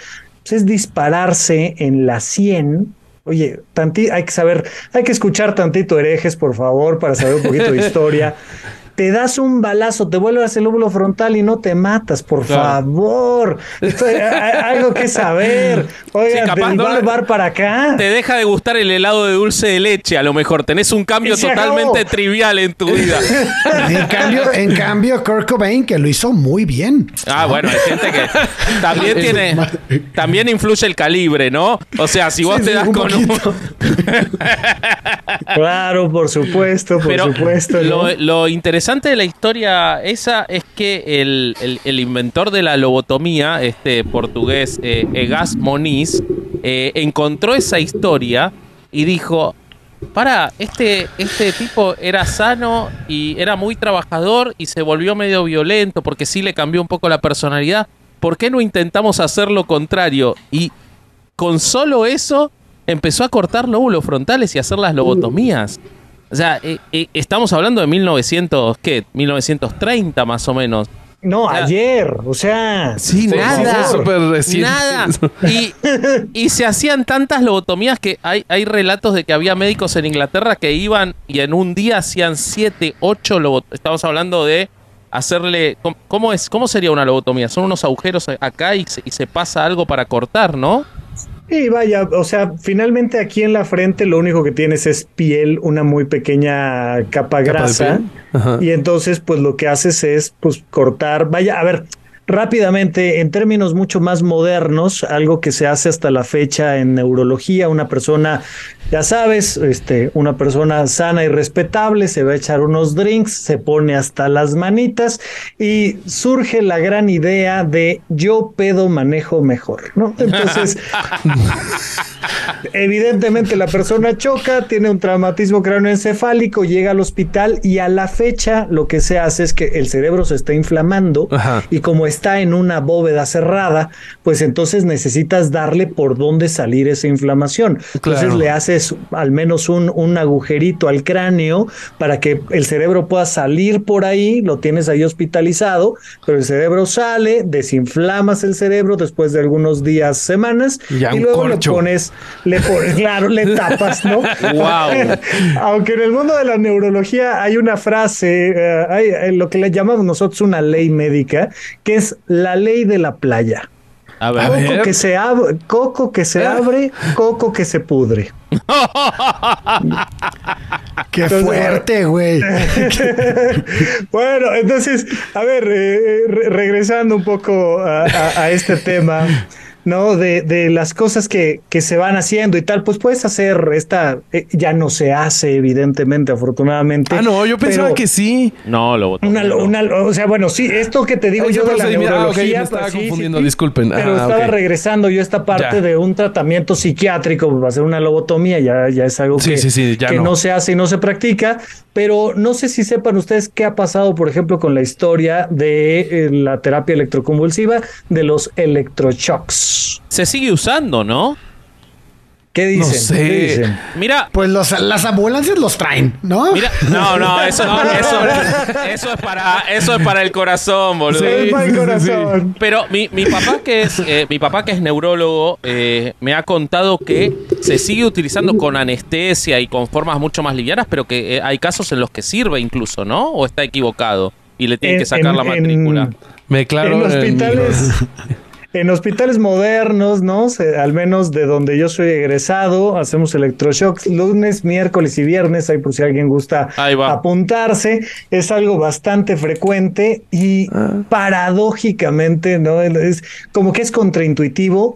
pues es dispararse en la sien. Oye, tanti- hay que saber, hay que escuchar tantito herejes, por favor, para saber un poquito de historia. Te das un balazo, te vuelves el lóbulo frontal y no te matas, por Claro. favor. Esto hay, hay algo que saber. Oigan, Sí, capaz del no bar, para acá. Te deja de gustar el helado de dulce de leche, a lo mejor. Tenés un cambio acabó. totalmente trivial en tu vida. En cambio, en cambio, Kurt Cobain, que lo hizo muy bien. Ah, bueno, hay gente que también tiene. También influye el calibre, ¿no? O sea, si vos Sí, te sí, das un con un. Claro, por supuesto, por Pero supuesto. ¿no? lo, lo interesante de la historia esa es que el, el- el inventor de la lobotomía, este portugués eh, Egas Moniz, eh, encontró esa historia y dijo, para, este, este tipo era sano y era muy trabajador y se volvió medio violento porque sí le cambió un poco la personalidad. ¿Por qué no intentamos hacer lo contrario? Y con solo eso empezó a cortar lóbulos frontales y hacer las lobotomías. O sea, eh, eh, estamos hablando de 1900, ¿qué? 1930 más o menos. No, ayer, o sea. Sí, Nada. Nada. Y, y se hacían tantas lobotomías que hay, hay relatos de que había médicos en Inglaterra que iban y en un día hacían 7, 8 lobotomías. Estamos hablando de hacerle... ¿cómo- ¿Cómo, es, ¿Cómo sería una lobotomía? Son unos agujeros acá y se, y se pasa algo para cortar, ¿no? Y vaya, o sea, finalmente aquí en la frente lo único que tienes es piel, una muy pequeña capa de grasa. Y entonces, pues lo que haces es, pues, cortar. Vaya, a ver, rápidamente, en términos mucho más modernos, algo que se hace hasta la fecha en neurología, una persona, ya sabes, este, una persona sana y respetable, se va a echar unos drinks, se pone hasta las manitas y surge la gran idea de yo pedo manejo mejor, ¿no? Entonces, evidentemente la persona choca, tiene un traumatismo cráneoencefálico, llega al hospital y a la fecha lo que se hace es que el cerebro se está inflamando Ajá. y como está en una bóveda cerrada, pues entonces necesitas darle por dónde salir esa inflamación. Entonces Claro. le haces al menos un, un agujerito al cráneo para que el cerebro pueda salir por ahí, lo tienes ahí hospitalizado, pero el cerebro sale, desinflamas el cerebro después de algunos días, semanas, Ya y luego corcho. le pones, le pones, claro, le tapas, ¿no? Wow. Aunque en el mundo de la neurología hay una frase, eh, hay, eh, lo que le llamamos nosotros una ley médica, que es la ley de la playa. A ver. A Coco ver. que se abre, coco que se abre, coco que se pudre. Qué Entonces, fuerte, güey. bueno, entonces, a ver, eh, eh, re- regresando un poco a, a- a este tema, ¿no? De, de las cosas que, que se van haciendo y tal, pues puedes hacer esta, eh, ya no se hace, evidentemente, afortunadamente. Ah, no, yo pensaba pero que sí. No, lo votó. Una, una- o sea, bueno, sí, esto que te digo yo de la procedimiento- ah, ok, me neurología. estaba pues, sí, confundiendo, sí. disculpen. Pero Ah, estaba regresando yo esta parte Ya. de un tratamiento psiquiátrico, va a ser una lobotomía, ya, ya es algo Sí, que, sí, sí, ya que no. no se hace y no se practica. Pero no sé si sepan ustedes qué ha pasado, por ejemplo, con la historia de eh, la terapia electroconvulsiva de los electroshocks. Se sigue usando, ¿no? ¿Qué dicen? sé. ¿Qué dicen? Mira, Pues los- las ambulancias los traen, ¿no? mira, no, no, eso, eso, eso es para, eso es para el corazón, boludo. Sí, El mal sí, sí, corazón. Pero mi, mi papá que es eh, mi papá que es neurólogo eh, me ha contado que se sigue utilizando con anestesia y con formas mucho más livianas, pero que eh, hay casos en los que sirve incluso, ¿no? O está equivocado y le tienen En- que sacar en- la matrícula. en- Me declaro en en- hospitales en hospitales modernos, ¿no? Se- al menos de donde yo soy egresado, hacemos electroshocks lunes, miércoles y viernes, ahí por si alguien gusta Ahí va. apuntarse, es algo bastante frecuente y paradójicamente, ¿no? Es como que es contraintuitivo,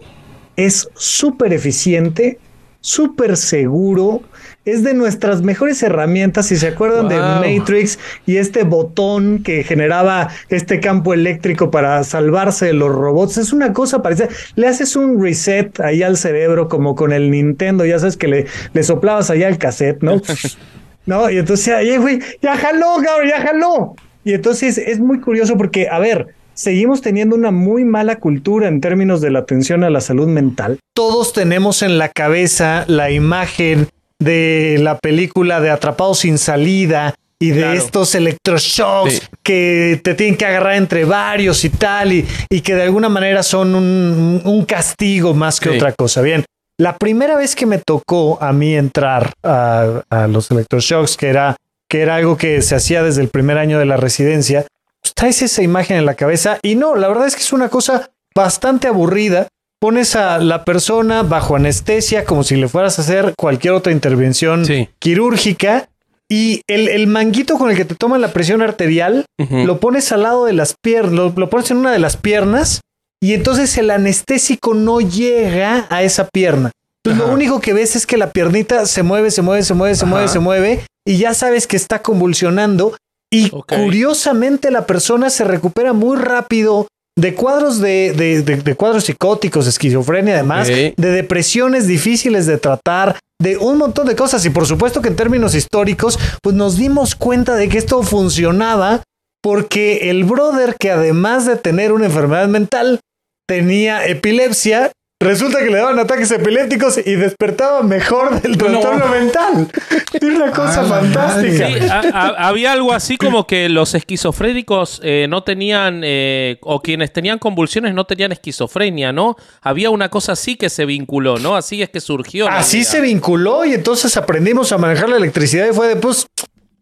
es súper eficiente, súper seguro. Es de nuestras mejores herramientas. Si se acuerdan de. Matrix y este botón que generaba este campo eléctrico para salvarse de los robots, es una cosa parecida. Le haces un reset ahí al cerebro, como con el Nintendo. Ya sabes que le, le soplabas allá el cassette, ¿no? no, y entonces, ay, güey, ya jaló, cabrón, ya jaló. Y entonces es muy curioso porque, a ver, seguimos teniendo una muy mala cultura en términos de la atención a la salud mental. Todos tenemos en la cabeza la imagen de la película de Atrapados sin salida y de Claro. estos electroshocks Sí. que te tienen que agarrar entre varios y tal y, y que de alguna manera son un, un castigo más que Sí. otra cosa. Bien, la primera vez que me tocó a mí entrar a, a los electroshocks, que era, que era algo que se hacía desde el primer año de la residencia, pues traes esa imagen en la cabeza y no, la verdad es que es una cosa bastante aburrida. Pones a la persona bajo anestesia como si le fueras a hacer cualquier otra intervención Sí. quirúrgica y el, el manguito con el que te toman la presión arterial lo pones al lado de las piernas, lo, lo pones en una de las piernas y entonces el anestésico no llega a esa pierna. Entonces lo único que ves es que la piernita se mueve, se mueve, se mueve, se Ajá. mueve, se mueve y ya sabes que está convulsionando y curiosamente la persona se recupera muy rápido de cuadros de, de- de- de cuadros psicóticos, esquizofrenia, además, de depresiones difíciles de tratar, de un montón de cosas. Y por supuesto que en términos históricos, pues nos dimos cuenta de que esto funcionaba porque el brother que además de tener una enfermedad mental, tenía epilepsia. Resulta que le daban ataques epilépticos y despertaba mejor del trastorno mental. Es una cosa Ah, la fantástica. madre. Sí, a- a- había algo así como que los esquizofrénicos eh, no tenían, eh, o quienes tenían convulsiones no tenían esquizofrenia, ¿no? Había una cosa así que se vinculó, ¿no? Así es que surgió. Así idea. se vinculó y entonces aprendimos a manejar la electricidad y fue de pues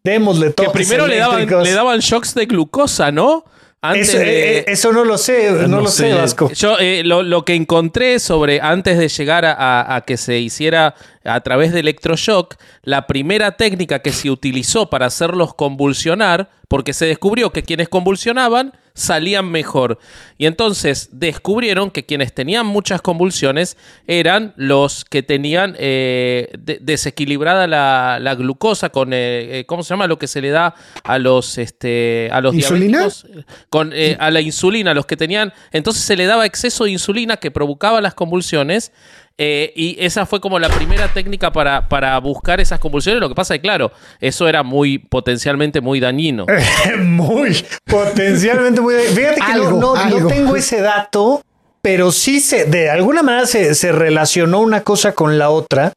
démosle Que toques primero le daban, le daban shocks de glucosa, ¿no? Antes Eso, de... eh, eso no lo sé, no, No lo sé, sé. Vasco. Yo eh, lo, lo que encontré sobre antes de llegar a, a- a que se hiciera a través de electroshock, la primera técnica que se utilizó para hacerlos convulsionar, porque se descubrió que quienes convulsionaban salían mejor. Y entonces descubrieron que quienes tenían muchas convulsiones eran los que tenían eh, de- desequilibrada la, la glucosa con, eh, eh, ¿cómo se llama? Lo que se le da a los, este, a los ¿Insulina? diabéticos. Con, eh, a la insulina, los que tenían... Entonces se le daba exceso de insulina que provocaba las convulsiones. Eh, y esa fue como la primera técnica para, para buscar esas convulsiones. Lo que pasa es que, claro, eso era muy potencialmente muy dañino. muy potencialmente muy. Fíjate que no- Algo, no, no algo. tengo ese dato, pero sí se, de alguna manera se, se relacionó una cosa con la otra.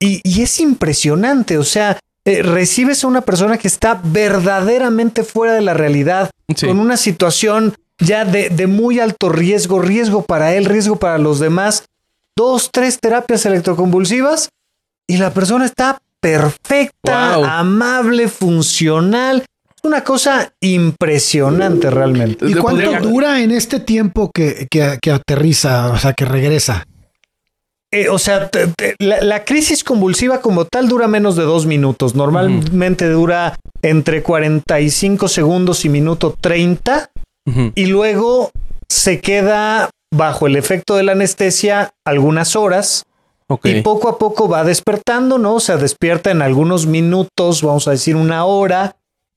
Y, y es impresionante. O sea, eh, recibes a una persona que está verdaderamente fuera de la realidad, Sí. con una situación ya de, de muy alto riesgo, riesgo para él, riesgo para los demás. Dos, tres terapias electroconvulsivas y la persona está perfecta, Wow. amable, funcional. Es una cosa impresionante realmente. ¿Y cuánto dura en este tiempo que, que- que aterriza, o sea, que regresa? Eh, o sea, te- te- la, la crisis convulsiva como tal dura menos de dos minutos. Normalmente dura entre 45 segundos y minuto 30 Ujú. y luego se queda bajo el efecto de la anestesia algunas horas y poco a poco va despertando, ¿no? O sea, despierta en algunos minutos, vamos a decir una hora,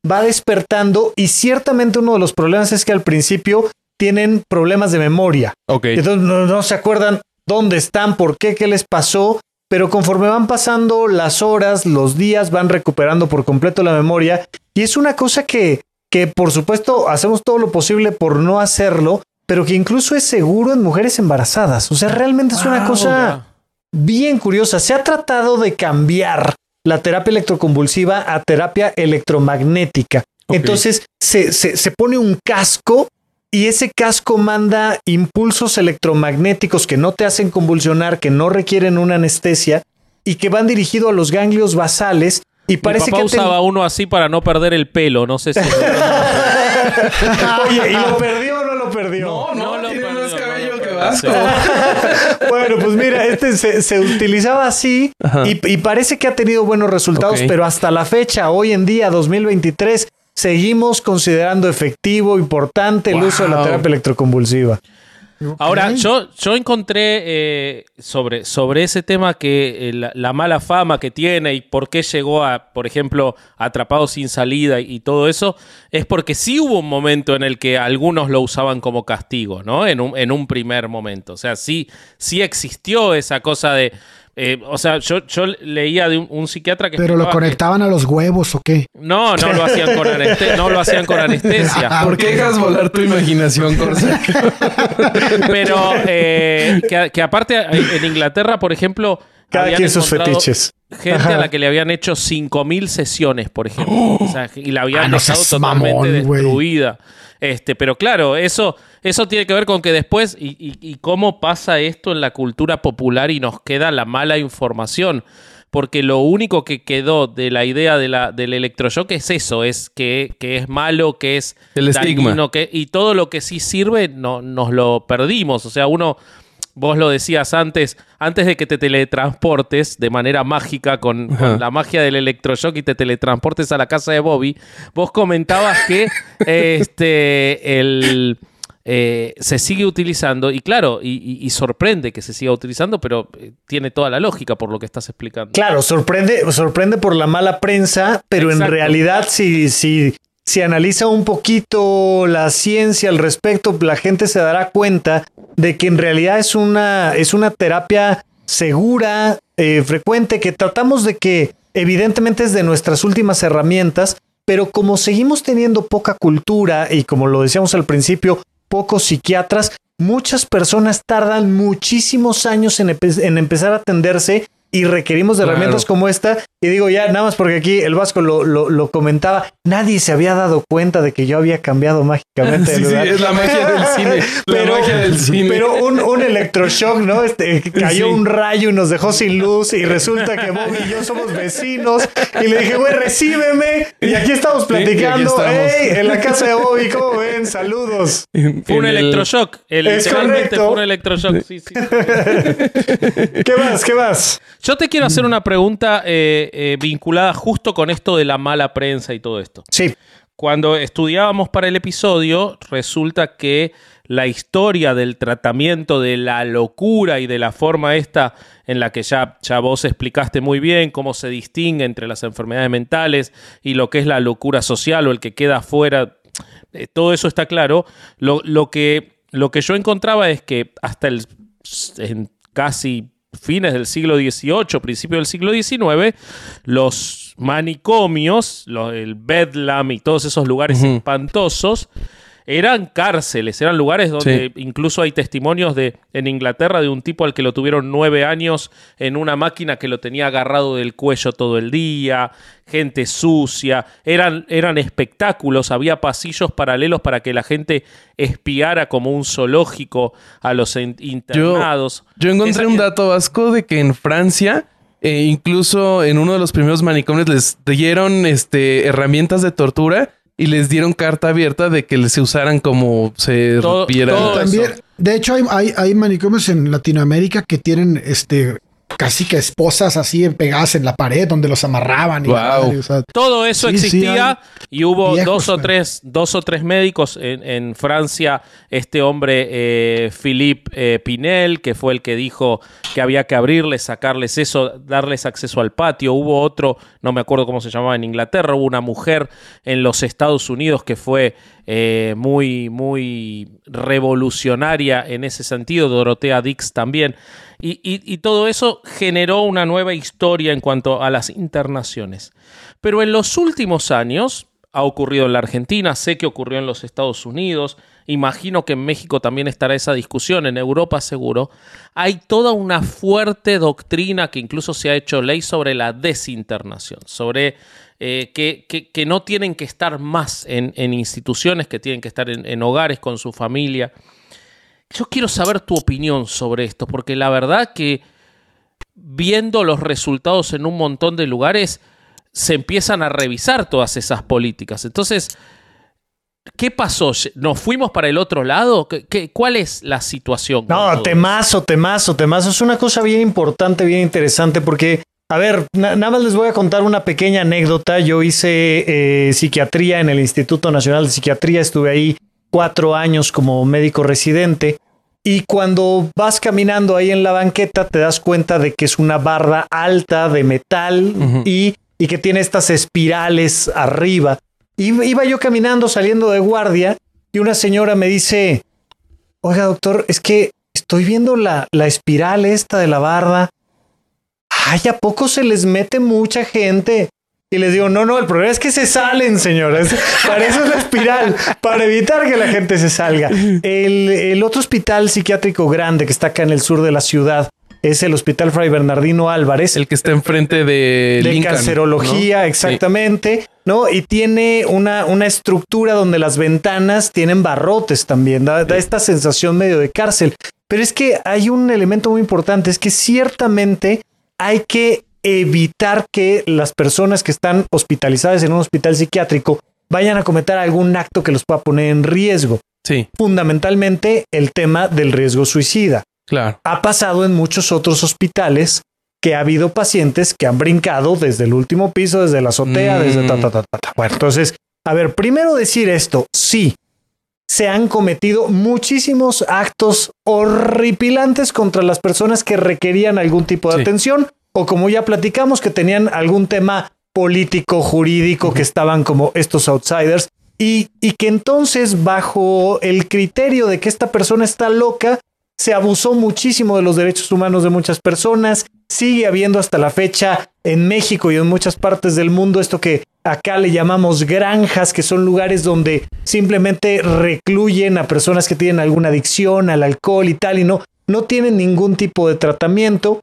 va despertando y ciertamente uno de los problemas es que al principio tienen problemas de memoria. Ok. Entonces no, no se acuerdan dónde están, por qué, qué les pasó, pero conforme van pasando las horas, los días, van recuperando por completo la memoria y es una cosa que, que por supuesto hacemos todo lo posible por no hacerlo, pero que incluso es seguro en mujeres embarazadas. O sea, realmente es una cosa bien curiosa. Se ha tratado de cambiar la terapia electroconvulsiva a terapia electromagnética. Entonces se, se- se pone un casco y ese casco manda impulsos electromagnéticos que no te hacen convulsionar, que no requieren una anestesia y que van dirigidos a los ganglios basales. Y parece Mi papá que ha ten- usaba uno así para no perder el pelo. No sé si... Oye, ¿y lo perdió no lo perdió? no, lo tiene perdió, más no cabello lo que. Vasco. Bueno, pues mira, este se, se utilizaba así y, y parece que ha tenido buenos resultados, pero hasta la fecha, hoy en día, 2023, seguimos considerando efectivo, importante el uso de la terapia electroconvulsiva. Ahora, yo, yo encontré eh, sobre, sobre ese tema que eh, la, la mala fama que tiene y por qué llegó a, por ejemplo, atrapado sin salida y, y todo eso, es porque sí hubo un momento en el que algunos lo usaban como castigo, ¿no? En un, en un primer momento. O sea, sí, sí existió esa cosa de. Eh, o sea, yo, yo leía de un, un psiquiatra que. ¿Pero lo que- conectaban a los huevos o qué? No, no lo hacían con anestesia. No lo hacían con anestesia. Ah, ¿Por qué dejas volar tu imaginación, Corsa? Pero eh, que, que aparte en Inglaterra, por ejemplo, Cada habían quien sus fetiches. Gente Ajá. a la que le habían hecho 5.000 sesiones, por ejemplo. O sea, y la habían Ah, no dejado totalmente mamón, destruida. Este, pero claro, eso, eso tiene que ver con que después, y, y- y cómo pasa esto en la cultura popular y nos queda la mala información. Porque lo único que quedó de la idea de la, del electroshock es eso, es que, que es malo, que es El estigma. que, y todo lo que sí sirve no, nos lo perdimos. O sea, uno, vos lo decías antes, antes de que te teletransportes de manera mágica con, la magia del electroshock y te teletransportes a la casa de Bobby, vos comentabas que este el eh, se sigue utilizando y claro, y, y- y sorprende que se siga utilizando, pero eh, tiene toda la lógica por lo que estás explicando. Claro, sorprende, sorprende por la mala prensa, pero en realidad si, si, si analiza un poquito la ciencia al respecto, la gente se dará cuenta de que en realidad es una, es una terapia segura, eh, frecuente, que tratamos de que evidentemente es de nuestras últimas herramientas, pero como seguimos teniendo poca cultura y como lo decíamos al principio, pocos psiquiatras, muchas personas tardan muchísimos años en, en empezar a atenderse y requerimos de Claro. herramientas como esta. Y digo ya, nada más porque aquí el Vasco lo, lo- lo comentaba, nadie se había dado cuenta de que yo había cambiado mágicamente de Sí, sí, lugar. es la magia del cine. La Pero, magia del cine. pero un, un electroshock, ¿no? Este, cayó Sí. un rayo y nos dejó sin luz y resulta que Bobby y yo somos vecinos y le dije, güey, recíbeme y aquí estamos Sí, y aquí platicando, estamos. ¡Ey! En la casa de Bobby, ¿cómo ven? Saludos. Fue un el- electroshock. el- Es correcto. fue un electroshock. sí, sí. ¿Qué más? ¿Qué más? Yo te quiero hacer una pregunta eh, eh, vinculada justo con esto de la mala prensa y todo esto. Sí. cuando estudiábamos para el episodio, resulta que la historia del tratamiento de la locura y de la forma esta en la que ya, ya vos explicaste muy bien cómo se distingue entre las enfermedades mentales y lo que es la locura social o el que queda fuera, eh, todo eso está claro. Lo, lo que, lo que yo encontraba es que hasta el en casi fines del siglo XVIII, principio del siglo XIX, los manicomios, lo- el Bedlam y todos esos lugares espantosos, eran cárceles, eran lugares donde incluso hay testimonios de en Inglaterra de un tipo al que lo tuvieron nueve años en una máquina que lo tenía agarrado del cuello todo el día, gente sucia, eran, eran espectáculos, había pasillos paralelos para que la gente espiara como un zoológico a los in- internados. Yo encontré Esa- un dato vasco de que en Francia, eh, incluso en uno de los primeros manicomios, les dieron este, herramientas de tortura y les dieron carta abierta de que se usaran como se Todo- viera. todo También, de hecho, hay, hay, hay manicomios en Latinoamérica que tienen este casi que esposas así pegadas en la pared donde los amarraban. Y madre, o sea, Todo eso Sí, existía y hubo viejos, dos o tres, dos o tres médicos en, en Francia. Este hombre, eh, Philippe eh, Pinel, que fue el que dijo que había que abrirles, sacarles eso, darles acceso al patio. Hubo otro, no me acuerdo cómo se llamaba en Inglaterra, hubo una mujer en los Estados Unidos que fue eh, muy, muy revolucionaria en ese sentido. Dorotea Dix también. Y, todo eso generó una nueva historia en cuanto a las internaciones. Pero en los últimos años, ha ocurrido en la Argentina, sé que ocurrió en los Estados Unidos, imagino que en México también estará esa discusión, en Europa seguro, hay toda una fuerte doctrina que incluso se ha hecho ley sobre la desinternación, sobre eh, que, no tienen que estar más en, instituciones, que tienen que estar en hogares con su familia. Yo quiero saber tu opinión sobre esto, porque la verdad que viendo los resultados en un montón de lugares, se empiezan a revisar todas esas políticas. Entonces, ¿qué pasó? ¿Nos fuimos para el otro lado? ¿Qué, qué- cuál es la situación? No, temazo, temazo, temazo. Es una cosa bien importante, bien interesante, porque, a ver, na- nada más les voy a contar una pequeña anécdota. Yo hice eh, psiquiatría en el Instituto Nacional de Psiquiatría, estuve ahí cuatro años como médico residente. Y cuando vas caminando ahí en la banqueta, te das cuenta de que es una barra alta de metal y, y que tiene estas espirales arriba. Y iba yo caminando, saliendo de guardia, y una señora me dice, Oiga, doctor, es que estoy viendo la, la espiral esta de la barda. Ay, ¿a poco se les mete mucha gente? Y les digo, no, no, el problema es que se salen, señoras. Para eso es la espiral, para evitar que la gente se salga. El, el otro hospital psiquiátrico grande que está acá en el sur de la ciudad es el Hospital Fray Bernardino Álvarez El que está enfrente de, de Lincoln, cancerología, ¿no? exactamente, ¿no? Y tiene una, una estructura donde las ventanas tienen barrotes también, da, da esta sensación medio de cárcel. Pero es que hay un elemento muy importante, es que ciertamente hay que evitar que las personas que están hospitalizadas en un hospital psiquiátrico vayan a cometer algún acto que los pueda poner en riesgo. Sí, Fundamentalmente el tema del riesgo suicida claro. ha pasado en muchos otros hospitales que ha habido pacientes que han brincado desde el último piso, desde la azotea, Mm. desde ta, ta, ta, ta, ta. Bueno, entonces, a ver, primero decir esto, sí, se han cometido muchísimos actos horripilantes contra las personas que requerían algún tipo de Sí. atención o como ya platicamos, que tenían algún tema político, jurídico, que estaban como estos outsiders y, y que entonces bajo el criterio de que esta persona está loca, se abusó muchísimo de los derechos humanos de muchas personas. Sigue habiendo hasta la fecha en México y en muchas partes del mundo esto que acá le llamamos granjas, que son lugares donde simplemente recluyen a personas que tienen alguna adicción al alcohol y tal y no, no tienen ningún tipo de tratamiento.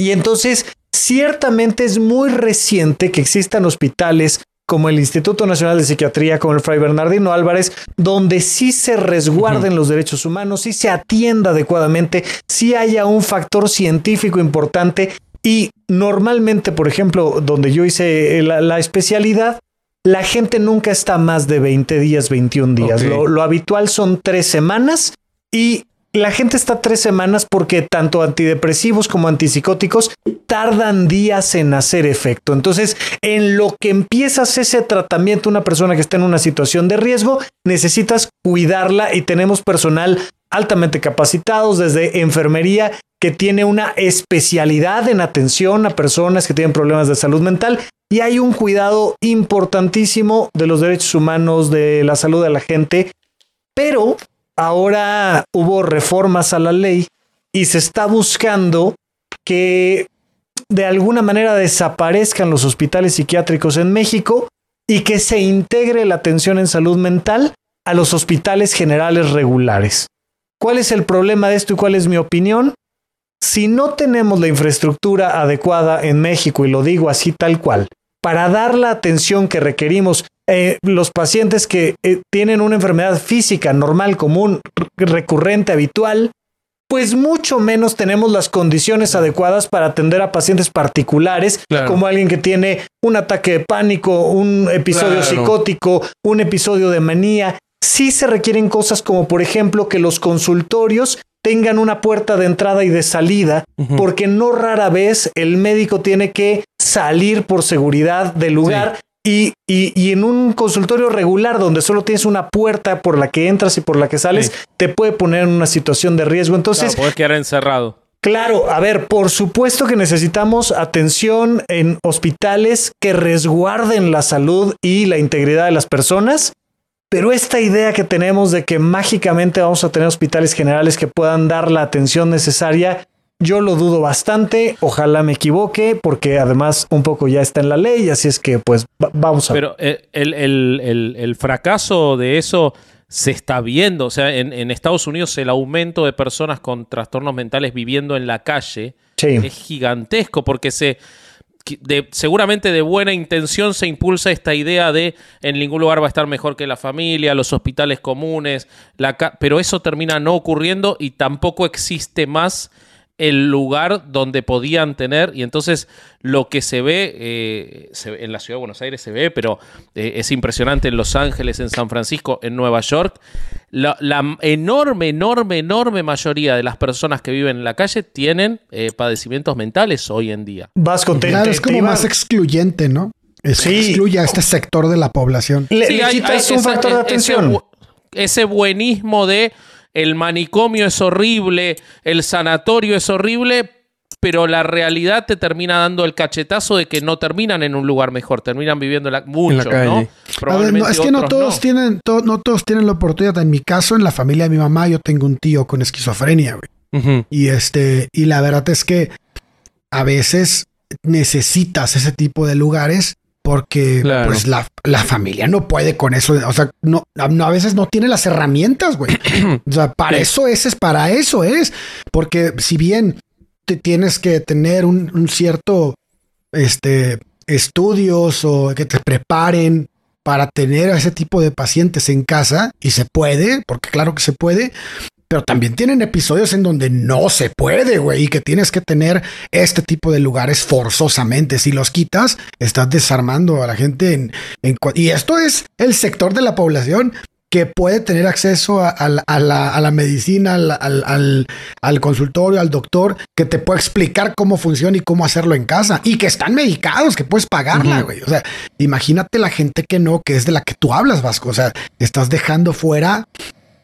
Y entonces, ciertamente es muy reciente que existan hospitales como el Instituto Nacional de Psiquiatría, como el Fray Bernardino Álvarez, donde sí se resguarden los derechos humanos, sí se atienda adecuadamente, sí haya un factor científico importante. Y normalmente, por ejemplo, donde yo hice la, la especialidad, la gente nunca está más de 20 días, 21 días. Lo, lo habitual son tres semanas y la gente está tres semanas porque tanto antidepresivos como antipsicóticos tardan días en hacer efecto. Entonces, en lo que empiezas ese tratamiento, una persona que está en una situación de riesgo, necesitas cuidarla y tenemos personal altamente capacitados desde enfermería que tiene una especialidad en atención a personas que tienen problemas de salud mental y hay un cuidado importantísimo de los derechos humanos, de la salud de la gente, pero ahora hubo reformas a la ley y se está buscando que de alguna manera desaparezcan los hospitales psiquiátricos en México y que se integre la atención en salud mental a los hospitales generales regulares. ¿Cuál es el problema de esto y cuál es mi opinión? Si no tenemos la infraestructura adecuada en México, y lo digo así tal cual, para dar la atención que requerimos eh, los pacientes que eh, tienen una enfermedad física normal, común, recurrente, habitual, pues mucho menos tenemos las condiciones adecuadas para atender a pacientes particulares, Claro. como alguien que tiene un ataque de pánico, un episodio Claro. psicótico, un episodio de manía. Sí se requieren cosas como, por ejemplo, que los consultorios tengan una puerta de entrada y de salida, porque no rara vez el médico tiene que salir por seguridad del lugar. Y, y- y en un consultorio regular donde solo tienes una puerta por la que entras y por la que sales, Sí. te puede poner en una situación de riesgo. Entonces, Claro, podés quedar encerrado. Claro, a ver, por supuesto que necesitamos atención en hospitales que resguarden la salud y la integridad de las personas, pero esta idea que tenemos de que mágicamente vamos a tener hospitales generales que puedan dar la atención necesaria, yo lo dudo bastante, ojalá me equivoque, porque además un poco ya está en la ley, así es que pues va- vamos a ver. Pero eh, el, el- el- el fracaso de eso se está viendo. O sea, en, en Estados Unidos el aumento de personas con trastornos mentales viviendo en la calle Sí. es gigantesco porque se de- seguramente de buena intención se impulsa esta idea de en ningún lugar va a estar mejor que la familia, los hospitales comunes, la pero eso termina no ocurriendo y tampoco existe más el lugar donde podían tener y entonces lo que se ve, eh, se ve- en la ciudad de Buenos Aires se ve, pero eh, es impresionante en Los Ángeles, en San Francisco, en Nueva York, la, la enorme, enorme, enorme mayoría de las personas que viven en la calle tienen eh, padecimientos mentales hoy en día. Vasco, te, Claro, te- es te como más excluyente, ¿no? Es, Sí. Excluye a este sector de la población. le, Sí, le hay- quitas hay un esa- factor de ese atención. bu- Ese, buenismo de el manicomio es horrible, el sanatorio es horrible, pero la realidad te termina dando el cachetazo de que no terminan en un lugar mejor, terminan viviendo la, mucho, calle. ¿no? A ver, Probablemente no, es que no todos tienen, to- no todos tienen la oportunidad. En mi caso, en la familia de mi mamá, yo tengo un tío con esquizofrenia, güey. Y este, y la verdad es que a veces necesitas ese tipo de lugares porque Claro. pues la, la familia no puede con eso. O sea, no, no, a veces no tiene las herramientas, güey. O sea, para eso es, es para eso es. Porque si bien te tienes que tener un, un cierto este estudios o que te preparen para tener a ese tipo de pacientes en casa y se puede, porque claro que se puede, pero también tienen episodios en donde no se puede, güey, y que tienes que tener este tipo de lugares forzosamente. Si los quitas, estás desarmando a la gente en, y esto es el sector de la población que puede tener acceso a, a la, a la- a la medicina, al, al- al- al consultorio, al doctor, que te puede explicar cómo funciona y cómo hacerlo en casa. Y que están medicados, que puedes pagarla, güey. O sea, imagínate la gente que no, que es de la que tú hablas, Vasco. O sea, estás dejando fuera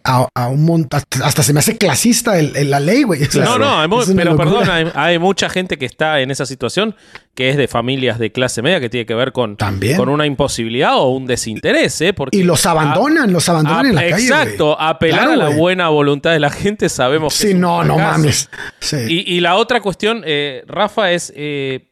a, a un montón. Hasta se me hace clasista el- el- la ley, güey. O sea, No, no, hay mu- es una pero perdón, hay, hay mucha gente que está en esa situación que es de familias de clase media que tiene que ver con, También. con una imposibilidad o un desinterés, ¿eh? Porque Y los abandonan, los abandonan a- en la calle. Exacto, apelar Claro, a la güey. buena voluntad de la gente sabemos que Sí, es un no, no mames. Sí. Y, y la otra cuestión, eh, Rafa, es eh,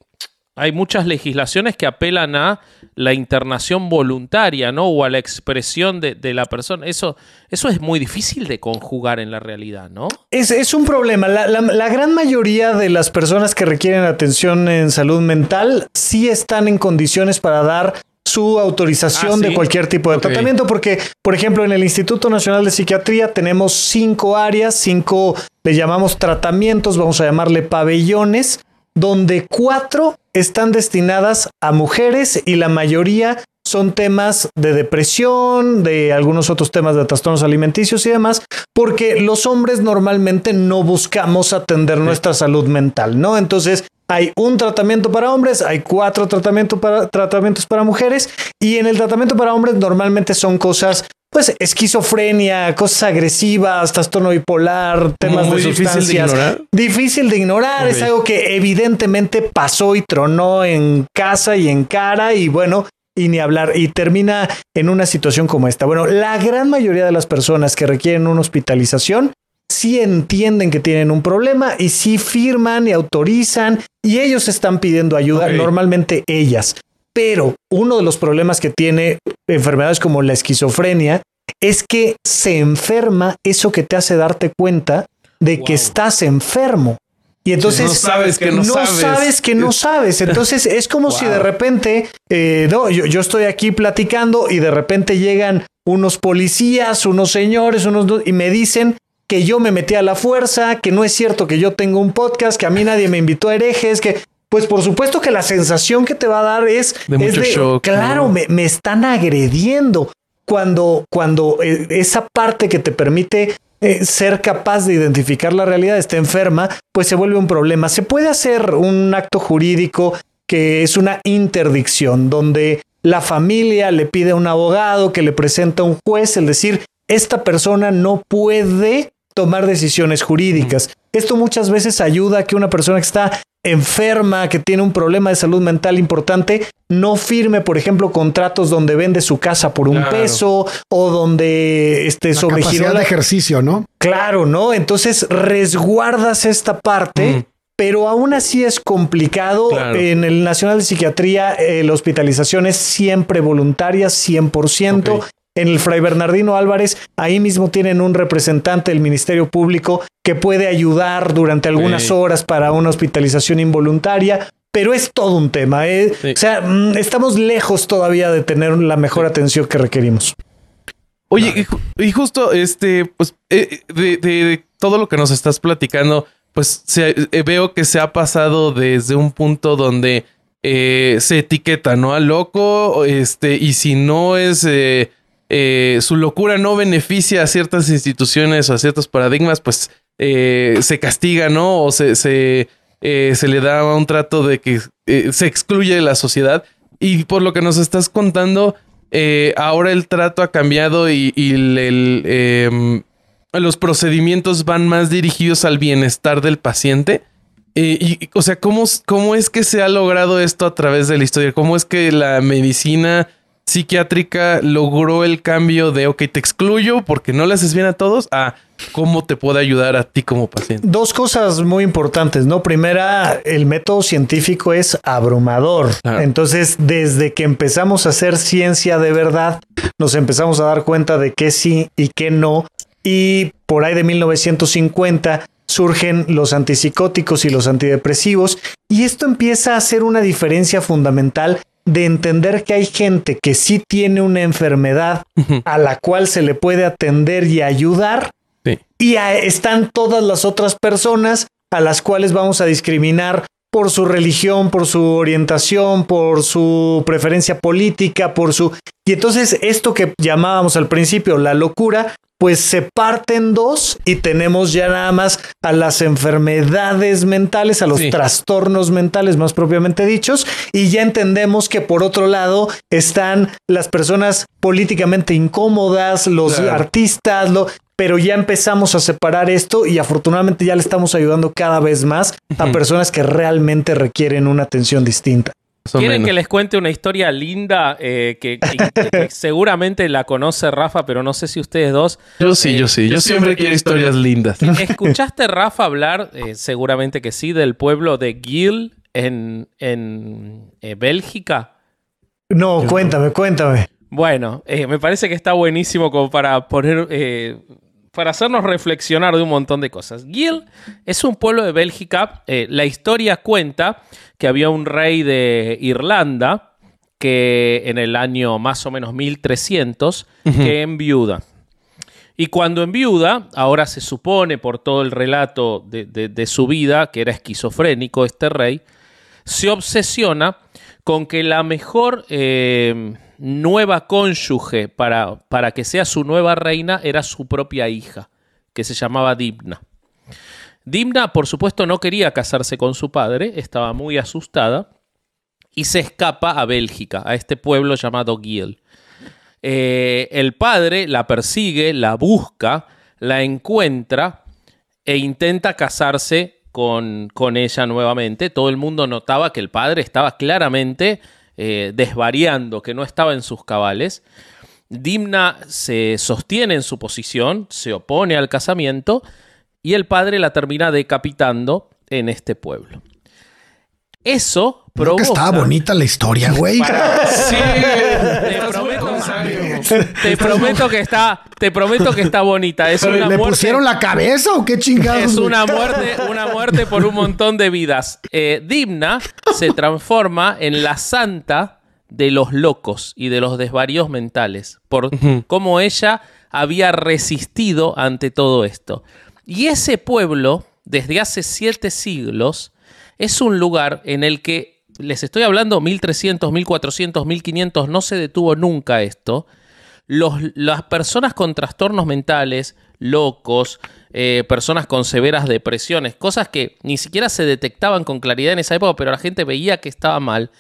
hay muchas legislaciones que apelan a la internación voluntaria, ¿no? O a la expresión de, de la persona. Eso, eso es muy difícil de conjugar en la realidad, ¿no? Es, es un problema. La, la- la gran mayoría de las personas que requieren atención en salud mental sí están en condiciones para dar su autorización Ah, ¿sí? de cualquier tipo de tratamiento, porque, por ejemplo, en el Instituto Nacional de Psiquiatría tenemos cinco áreas, cinco, le llamamos tratamientos, vamos a llamarle pabellones, donde cuatro están destinadas a mujeres y la mayoría son temas de depresión, de algunos otros temas de trastornos alimenticios y demás, porque los hombres normalmente no buscamos atender nuestra salud mental, ¿no? Entonces, hay un tratamiento para hombres, hay cuatro tratamientos para, tratamientos para mujeres y en el tratamiento para hombres normalmente son cosas pues esquizofrenia, cosas agresivas, trastorno bipolar, temas Muy de difícil de sustancias. ignorar. Difícil de ignorar, es algo que evidentemente pasó y tronó en casa y en cara y bueno, y ni hablar y termina en una situación como esta. Bueno, la gran mayoría de las personas que requieren una hospitalización sí entienden que tienen un problema y sí firman y autorizan y ellos están pidiendo ayuda, normalmente ellas. Pero uno de los problemas que tiene enfermedades como la esquizofrenia es que se enferma eso que te hace darte cuenta de que estás enfermo. Y entonces no sabes que no sabes. que no sabes. Entonces es como si de repente, eh, no, yo, yo estoy aquí platicando y de repente llegan unos policías, unos señores, unos y me dicen que yo me metí a la fuerza, que no es cierto que yo tengo un podcast, que a mí nadie me invitó a herejes, que pues por supuesto que la sensación que te va a dar es De es mucho shock, claro, ¿no? me, me están agrediendo. Cuando, cuando eh, esa parte que te permite eh, ser capaz de identificar la realidad está enferma, pues se vuelve un problema. Se puede hacer un acto jurídico que es una interdicción, donde la familia le pide a un abogado que le presenta a un juez, el decir, esta persona no puede tomar decisiones jurídicas. Esto muchas veces ayuda a que una persona que está enferma, que tiene un problema de salud mental importante, no firme, por ejemplo, contratos donde vende su casa por un Claro. peso o donde este, La sobregiró capacidad la de ejercicio, ¿no? Claro, ¿no? Entonces resguardas esta parte, pero aún así es complicado. Claro. En el Nacional de Psiquiatría, eh, la hospitalización es siempre voluntaria, 100%. Ok. En el Fray Bernardino Álvarez, ahí mismo tienen un representante del Ministerio Público que puede ayudar durante algunas horas para una hospitalización involuntaria. Pero es todo un tema. ¿eh? Sí. O sea, mm, estamos lejos todavía de tener la mejor atención que requerimos. Oye, y, ju- y justo, este, pues, eh, de, de- de todo lo que nos estás platicando, pues se- eh, veo que se ha pasado desde un punto donde eh, se etiqueta, ¿no? Al loco, este, y si no es, eh, eh, su locura no beneficia a ciertas instituciones o a ciertos paradigmas, pues eh, se castiga, ¿no? O se, se, eh, se le da un trato de que se excluye de la sociedad. Y por lo que nos estás contando, ahora el trato ha cambiado y, el- em, los procedimientos van más dirigidos al bienestar del paciente. Y, o sea, ¿cómo, ¿cómo es que se ha logrado esto a través de la historia? ¿Cómo es que la medicina psiquiátrica logró el cambio de, ok, te excluyo porque no le haces bien a todos, a cómo te puede ayudar a ti como paciente? Dos cosas muy importantes, ¿no? Primera, el método científico es abrumador. Entonces, desde que empezamos a hacer ciencia de verdad, nos empezamos a dar cuenta de qué sí y qué no. Y por ahí de 1950 surgen los antipsicóticos y los antidepresivos. Y esto empieza a hacer una diferencia fundamental de entender que hay gente que sí tiene una enfermedad a la cual se le puede atender y ayudar Sí. y a- están todas las otras personas a las cuales vamos a discriminar por su religión, por su orientación, por su preferencia política, por su... Y entonces esto que llamábamos al principio la locura, pues se parte en dos y tenemos ya nada más a las enfermedades mentales, a los Sí. trastornos mentales más propiamente dichos, y ya entendemos que por otro lado están las personas políticamente incómodas, los Claro. artistas, lo, pero ya empezamos a separar esto y afortunadamente ya le estamos ayudando cada vez más a personas que realmente requieren una atención distinta. ¿Quieren que les cuente una historia linda eh, que, que- que seguramente la conoce Rafa, pero no sé si ustedes dos? Yo sí, yo sí. Yo siempre quiero historias lindas. ¿Escuchaste Rafa hablar, eh, seguramente que sí, del pueblo de Gil en, en eh, Bélgica? No, cuéntame, cuéntame. Bueno, eh, me parece que está buenísimo como para poner, eh, para hacernos reflexionar de un montón de cosas. Gil es un pueblo de Bélgica. eh, la historia cuenta que había un rey de Irlanda que en el año más o menos 1300 que enviuda. Y cuando enviuda, ahora se supone por todo el relato de, de- de su vida, que era esquizofrénico este rey, se obsesiona con que la mejor eh, nueva cónyuge para, para que sea su nueva reina era su propia hija, que se llamaba Dimna. Dimna, por supuesto, no quería casarse con su padre, estaba muy asustada y se escapa a Bélgica, a este pueblo llamado Giel. Eh, el padre la persigue, la busca, la encuentra e intenta casarse con, con ella nuevamente. Todo el mundo notaba que el padre estaba claramente eh, desvariando, que no estaba en sus cabales. Dimna se sostiene en su posición, se opone al casamiento y el padre la termina decapitando en este pueblo. Eso Creo provoca... que estaba bonita la historia, güey. Sí, te prometo, que está, te prometo que está bonita. Es una ¿Le muerte, pusieron la cabeza o qué chingados? es una muerte, una muerte por un montón de vidas. Eh, Dimna se transforma en la santa de los locos y de los desvaríos mentales, por cómo ella había resistido ante todo esto. Y ese pueblo, desde hace siete siglos, es un lugar en el que, les estoy hablando 1300, 1400, 1500, no se detuvo nunca esto. Los- las personas con trastornos mentales, locos, eh, personas con severas depresiones, cosas que ni siquiera se detectaban con claridad en esa época, pero la gente veía que estaba mal,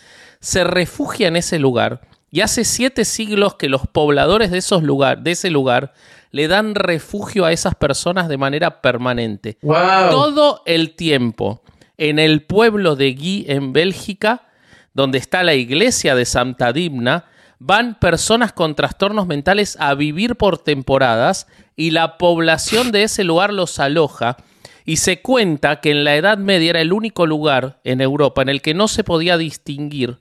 se refugia en ese lugar. Y hace siete siglos que los pobladores de, esos lugar, de ese lugar le dan refugio a esas personas de manera permanente. Wow. Todo el tiempo en el pueblo de Guy, en Bélgica, donde está la iglesia de Santa Dimna, van personas con trastornos mentales a vivir por temporadas y la población de ese lugar los aloja. Y se cuenta que en la Edad Media era el único lugar en Europa en el que no se podía distinguir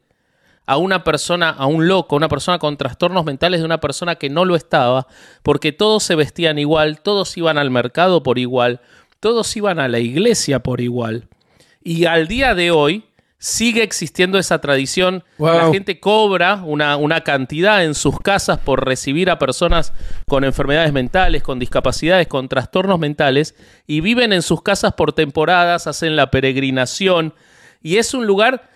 a una persona, a un loco, a una persona con trastornos mentales de una persona que no lo estaba, porque todos se vestían igual, todos iban al mercado por igual, todos iban a la iglesia por igual. Y al día de hoy sigue existiendo esa tradición. Wow. La gente cobra una, una cantidad en sus casas por recibir a personas con enfermedades mentales, con discapacidades, con trastornos mentales, y viven en sus casas por temporadas, hacen la peregrinación, y es un lugar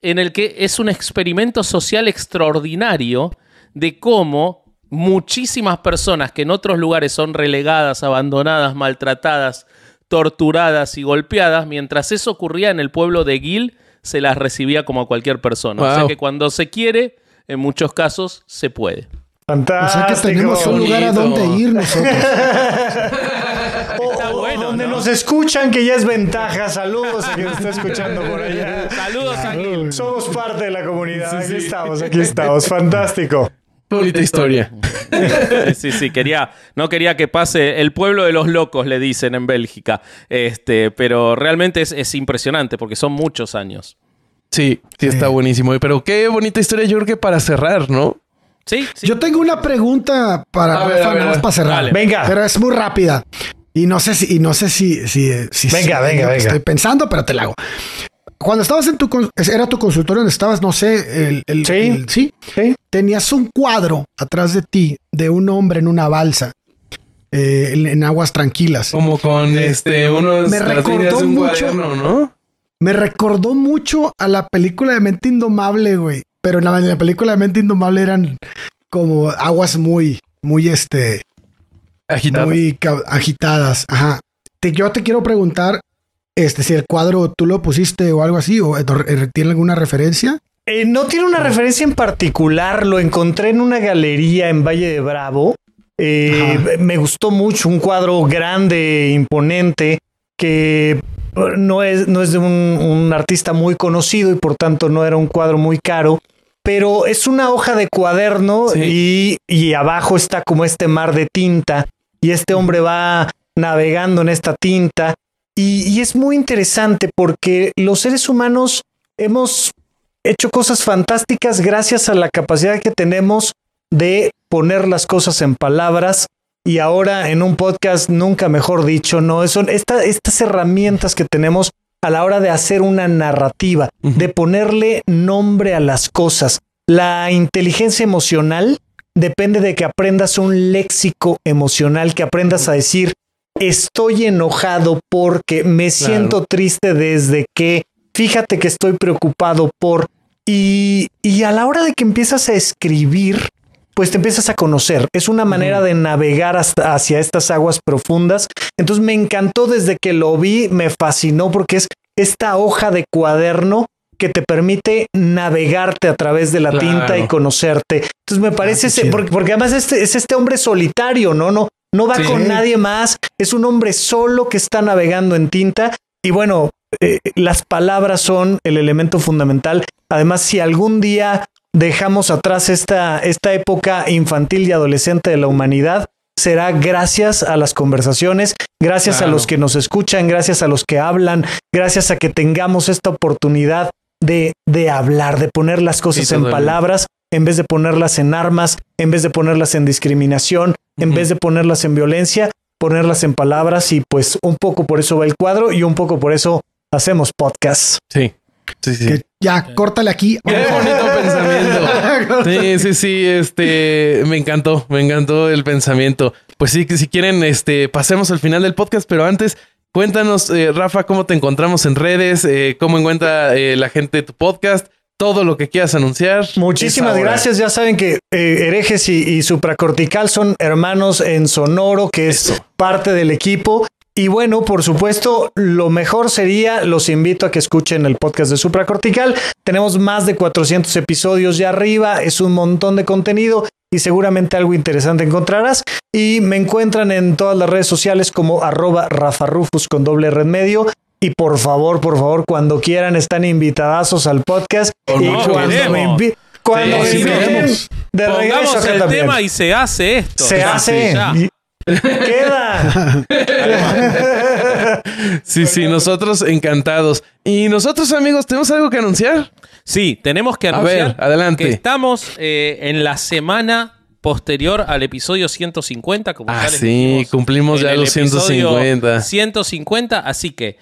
en el que es un experimento social extraordinario de cómo muchísimas personas que en otros lugares son relegadas, abandonadas, maltratadas, torturadas y golpeadas, mientras eso ocurría en el pueblo de Gil, se las recibía como a cualquier persona. O sea que cuando se quiere, en muchos casos se puede. O sea Fantástico. que tenemos un lugar a donde ir nosotros. O- bueno, donde ¿no? nos escuchan, que ya es ventaja. Saludos a quien está escuchando por allá. Saludos a Gil. Somos parte de la comunidad. Aquí estamos, aquí estamos. Fantástico. Qué bonita historia. Sí, sí, quería, no quería que pase el pueblo de los locos, le dicen en Bélgica. Este, pero realmente es, es impresionante porque son muchos años. Sí, sí, está buenísimo. Pero qué bonita historia, yo creo que para cerrar, ¿no? Sí, sí. Yo tengo una pregunta para A ver, Rafa, a ver, nada más a ver. para cerrar. Dale. Venga. Pero es muy rápida. Y no sé si, y no sé si, si, si Venga, si- venga, venga. Estoy pensando, pero te la hago. Cuando estabas en tu, era tu consultorio donde estabas, no sé, el, el- Sí. el- sí, Sí. tenías un cuadro atrás de ti de un hombre en una balsa eh, en, en aguas tranquilas. Como con este, unos Me recordó líneas de un mucho-. Me recordó mucho a la película de Mente Indomable, güey. Pero en la, en la película de Mente Indomable eran como aguas muy, muy este, Agitado. muy agitadas. Ajá. Te- yo te quiero preguntar, este, si el cuadro tú lo pusiste o algo así, o eh, tiene alguna referencia. Eh, no tiene una referencia en particular, lo encontré en una galería en Valle de Bravo. Eh, me gustó mucho, un cuadro grande, imponente, que eh, no es, no es de un, un artista muy conocido y por tanto no era un cuadro muy caro, pero es una hoja de cuaderno y, y abajo está como este mar de tinta y este hombre va navegando en esta tinta y, y es muy interesante porque los seres humanos hemos hecho cosas fantásticas gracias a la capacidad que tenemos de poner las cosas en palabras y ahora en un podcast nunca mejor dicho, no, son esta- estas herramientas que tenemos a la hora de hacer una narrativa, de ponerle nombre a las cosas. La inteligencia emocional depende de que aprendas un léxico emocional, que aprendas a decir, estoy enojado porque me siento triste desde que, fíjate que estoy preocupado por... Y, y a la hora de que empiezas a escribir, pues te empiezas a conocer. Es una manera de navegar hasta hacia estas aguas profundas. Entonces me encantó desde que lo vi, me fascinó porque es esta hoja de cuaderno que te permite navegarte a través de la Claro. tinta y conocerte. Entonces me parece, qué ese- porque, porque además este, es este hombre solitario, ¿no? No, no va Sí. con nadie más. Es un hombre solo que está navegando en tinta. Y bueno, eh, las palabras son el elemento fundamental. Además, si algún día dejamos atrás esta, esta época infantil y adolescente de la humanidad, será gracias a las conversaciones, gracias a los que nos escuchan, gracias a los que hablan, gracias a que tengamos esta oportunidad de, de hablar, de poner las cosas Sí, en palabras en vez de ponerlas en armas, en vez de ponerlas en discriminación, en vez de ponerlas en violencia, ponerlas en palabras y pues un poco por eso va el cuadro y un poco por eso hacemos podcast. Sí. Sí, sí. Que ya, córtale aquí. Qué bonito pensamiento. Sí, sí, sí, este, me encantó, me encantó el pensamiento. Pues sí, que si quieren, este, pasemos al final del podcast, pero antes, cuéntanos, eh, Rafa, cómo te encontramos en redes, eh, cómo encuentra eh, la gente tu podcast, todo lo que quieras anunciar. Muchísimas gracias. Ya saben que eh, herejes y, y supracortical son hermanos en Sonoro, que es Eso. parte del equipo. Y bueno, por supuesto, lo mejor sería, los invito a que escuchen el podcast de Supracortical. Tenemos más de 400 episodios ya arriba, es un montón de contenido y seguramente algo interesante encontrarás. Y me encuentran en todas las redes sociales como arroba rafarufus con doble red medio. Y por favor, por favor, cuando quieran, están invitadazos al podcast. Con y mucho cuando gusto. me invi- cuando Sí, sí, queremos. de regreso el también. tema y se hace esto. Se Ya, hace. Y- Queda. Sí, sí, nosotros encantados. Y nosotros, amigos, tenemos algo que anunciar. Sí, tenemos que A anunciar ver, adelante. que estamos eh, en la semana posterior al episodio 150. Como Ah, sí, cumplimos ya los episodio 150. 150, así que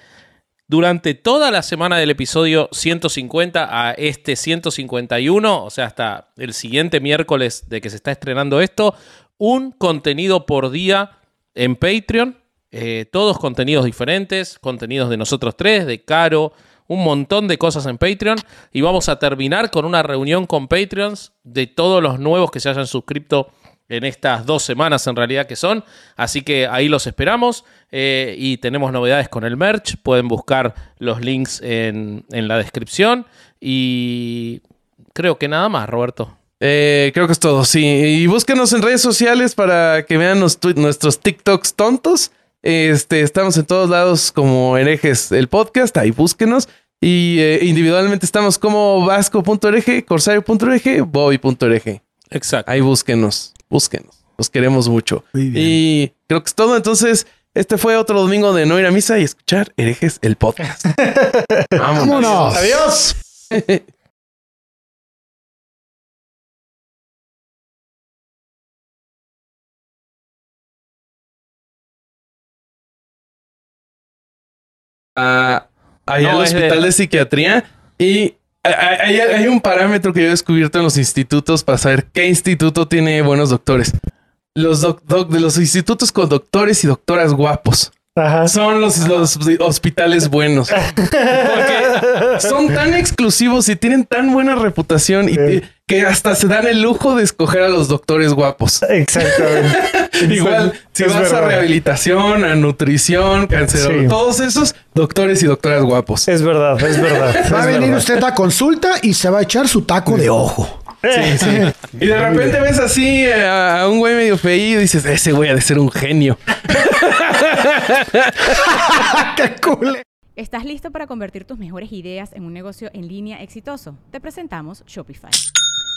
durante toda la semana del episodio 150 a este 151, o sea, hasta el siguiente miércoles de que se está estrenando esto, un contenido por día en Patreon. eh, todos contenidos diferentes, contenidos de nosotros tres, de Caro, un montón de cosas en Patreon. Y vamos a terminar con una reunión con Patreons de todos los nuevos que se hayan suscrito en estas dos semanas en realidad que son. Así que ahí los esperamos eh, y tenemos novedades con el merch. Pueden buscar los links en, en la descripción y creo que nada más, Roberto. Eh, creo que es todo, sí. Y búsquenos en redes sociales para que vean nuestros TikToks tontos. Este, estamos en todos lados como herejes el podcast, ahí búsquenos. Y eh, individualmente estamos como vasco.org, corsario.org, bobby.org. Exacto. Ahí búsquenos, búsquenos. Los queremos mucho. Muy bien. Y creo que es todo. Entonces, este fue otro domingo de no ir a misa y escuchar herejes el podcast. Vámonos. Vámonos. Adiós. a- ahí No, al hospital de- de... psiquiatría y hay, un parámetro que yo he descubierto en los institutos para saber qué instituto tiene buenos doctores. Los doc- doc- de los institutos con doctores y doctoras guapos. Ajá. Son los, los hospitales buenos. Porque son tan exclusivos y tienen tan buena reputación y. que hasta se dan el lujo de escoger a los doctores guapos. Exactamente. Igual, si Es vas a rehabilitación, a nutrición, cáncer, Sí. todos esos doctores y doctoras guapos. Es verdad, es verdad. Va a venir verdad. usted a consulta y se va a echar su taco de ojo. Sí, sí. Y de repente ves así a, a un güey medio feído y dices, ese güey ha de ser un genio. ¡Qué cool! ¿Estás listo para convertir tus mejores ideas en un negocio en línea exitoso? Te presentamos Shopify.